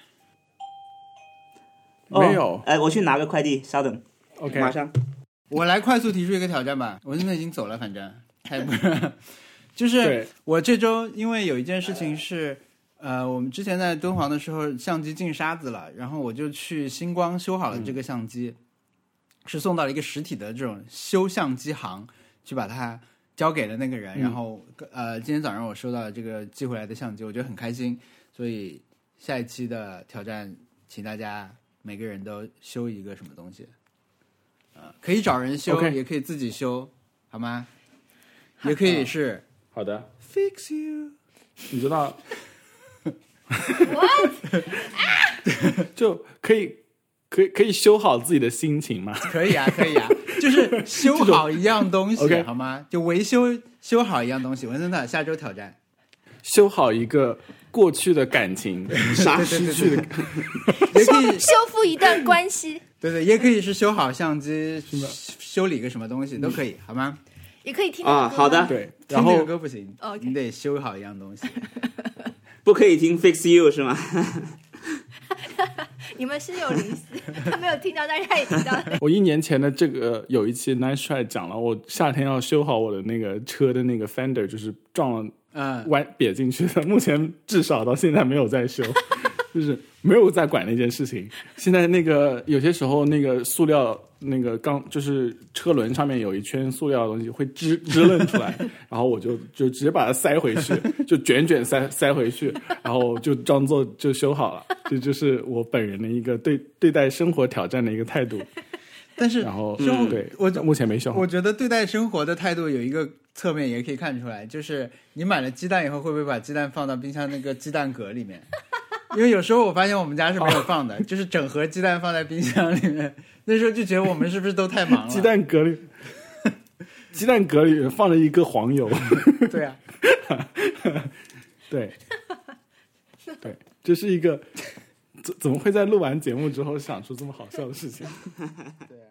没有哦哎，我去拿个快递，稍等，OK，马上。我来快速提出一个挑战吧。我现在已经走了，反正还不是，就是，我这周因为有一件事情是，呃，我们之前在敦煌的时候相机进沙子了，然后我就去星光修好了这个相机，是送到了一个实体的这种修相机行去把它交给了那个人，嗯。然后呃，今天早上我收到了这个寄回来的相机，我觉得很开心，所以下一期的挑战，请大家每个人都修一个什么东西，呃、可以找人修也可以自己修，好吗？也可以是好的，fix you。你知道 就可以可以可以修好自己的心情吗？可以啊，可以啊，就是修好一样东西，OK 好吗？就维修修好一样东西。文森特，下周挑战。修好一个过去的感情，啥对对对失去的 也可以，修复一段关系，对对，也可以是修好相机，修理个什么东西都可以，好吗？也可以听啊好的对，听这个然后歌不行 OK 你得修好一样东西。不可以听 Fix You 是吗？你们心有灵犀，他没有听到，但是他也听到了。我一年前的这个有一期 Nice Try 讲了，我夏天要修好我的那个车的那个 fender，就是撞了嗯，歪瘪进去的，目前至少到现在没有在修，就是没有在管那件事情。现在那个有些时候那个塑料那个钢就是车轮上面有一圈塑料的东西会支支棱出来，然后我就就直接把它塞回去，就卷卷塞塞回去，然后就装作就修好了。这就是我本人的一个对对待生活挑战的一个态度。但是然后对，我目前没修好我。觉得对待生活的态度有一个侧面也可以看出来，就是你买了鸡蛋以后，会不会把鸡蛋放到冰箱那个鸡蛋格里面？因为有时候我发现我们家是没有放的，就是整盒鸡蛋放在冰箱里面。那时候就觉得我们是不是都太忙了？鸡蛋格里，鸡蛋格里放了一个黄油。对啊，对，对，这是一个怎怎么会在录完节目之后想出这么好笑的事情？对啊。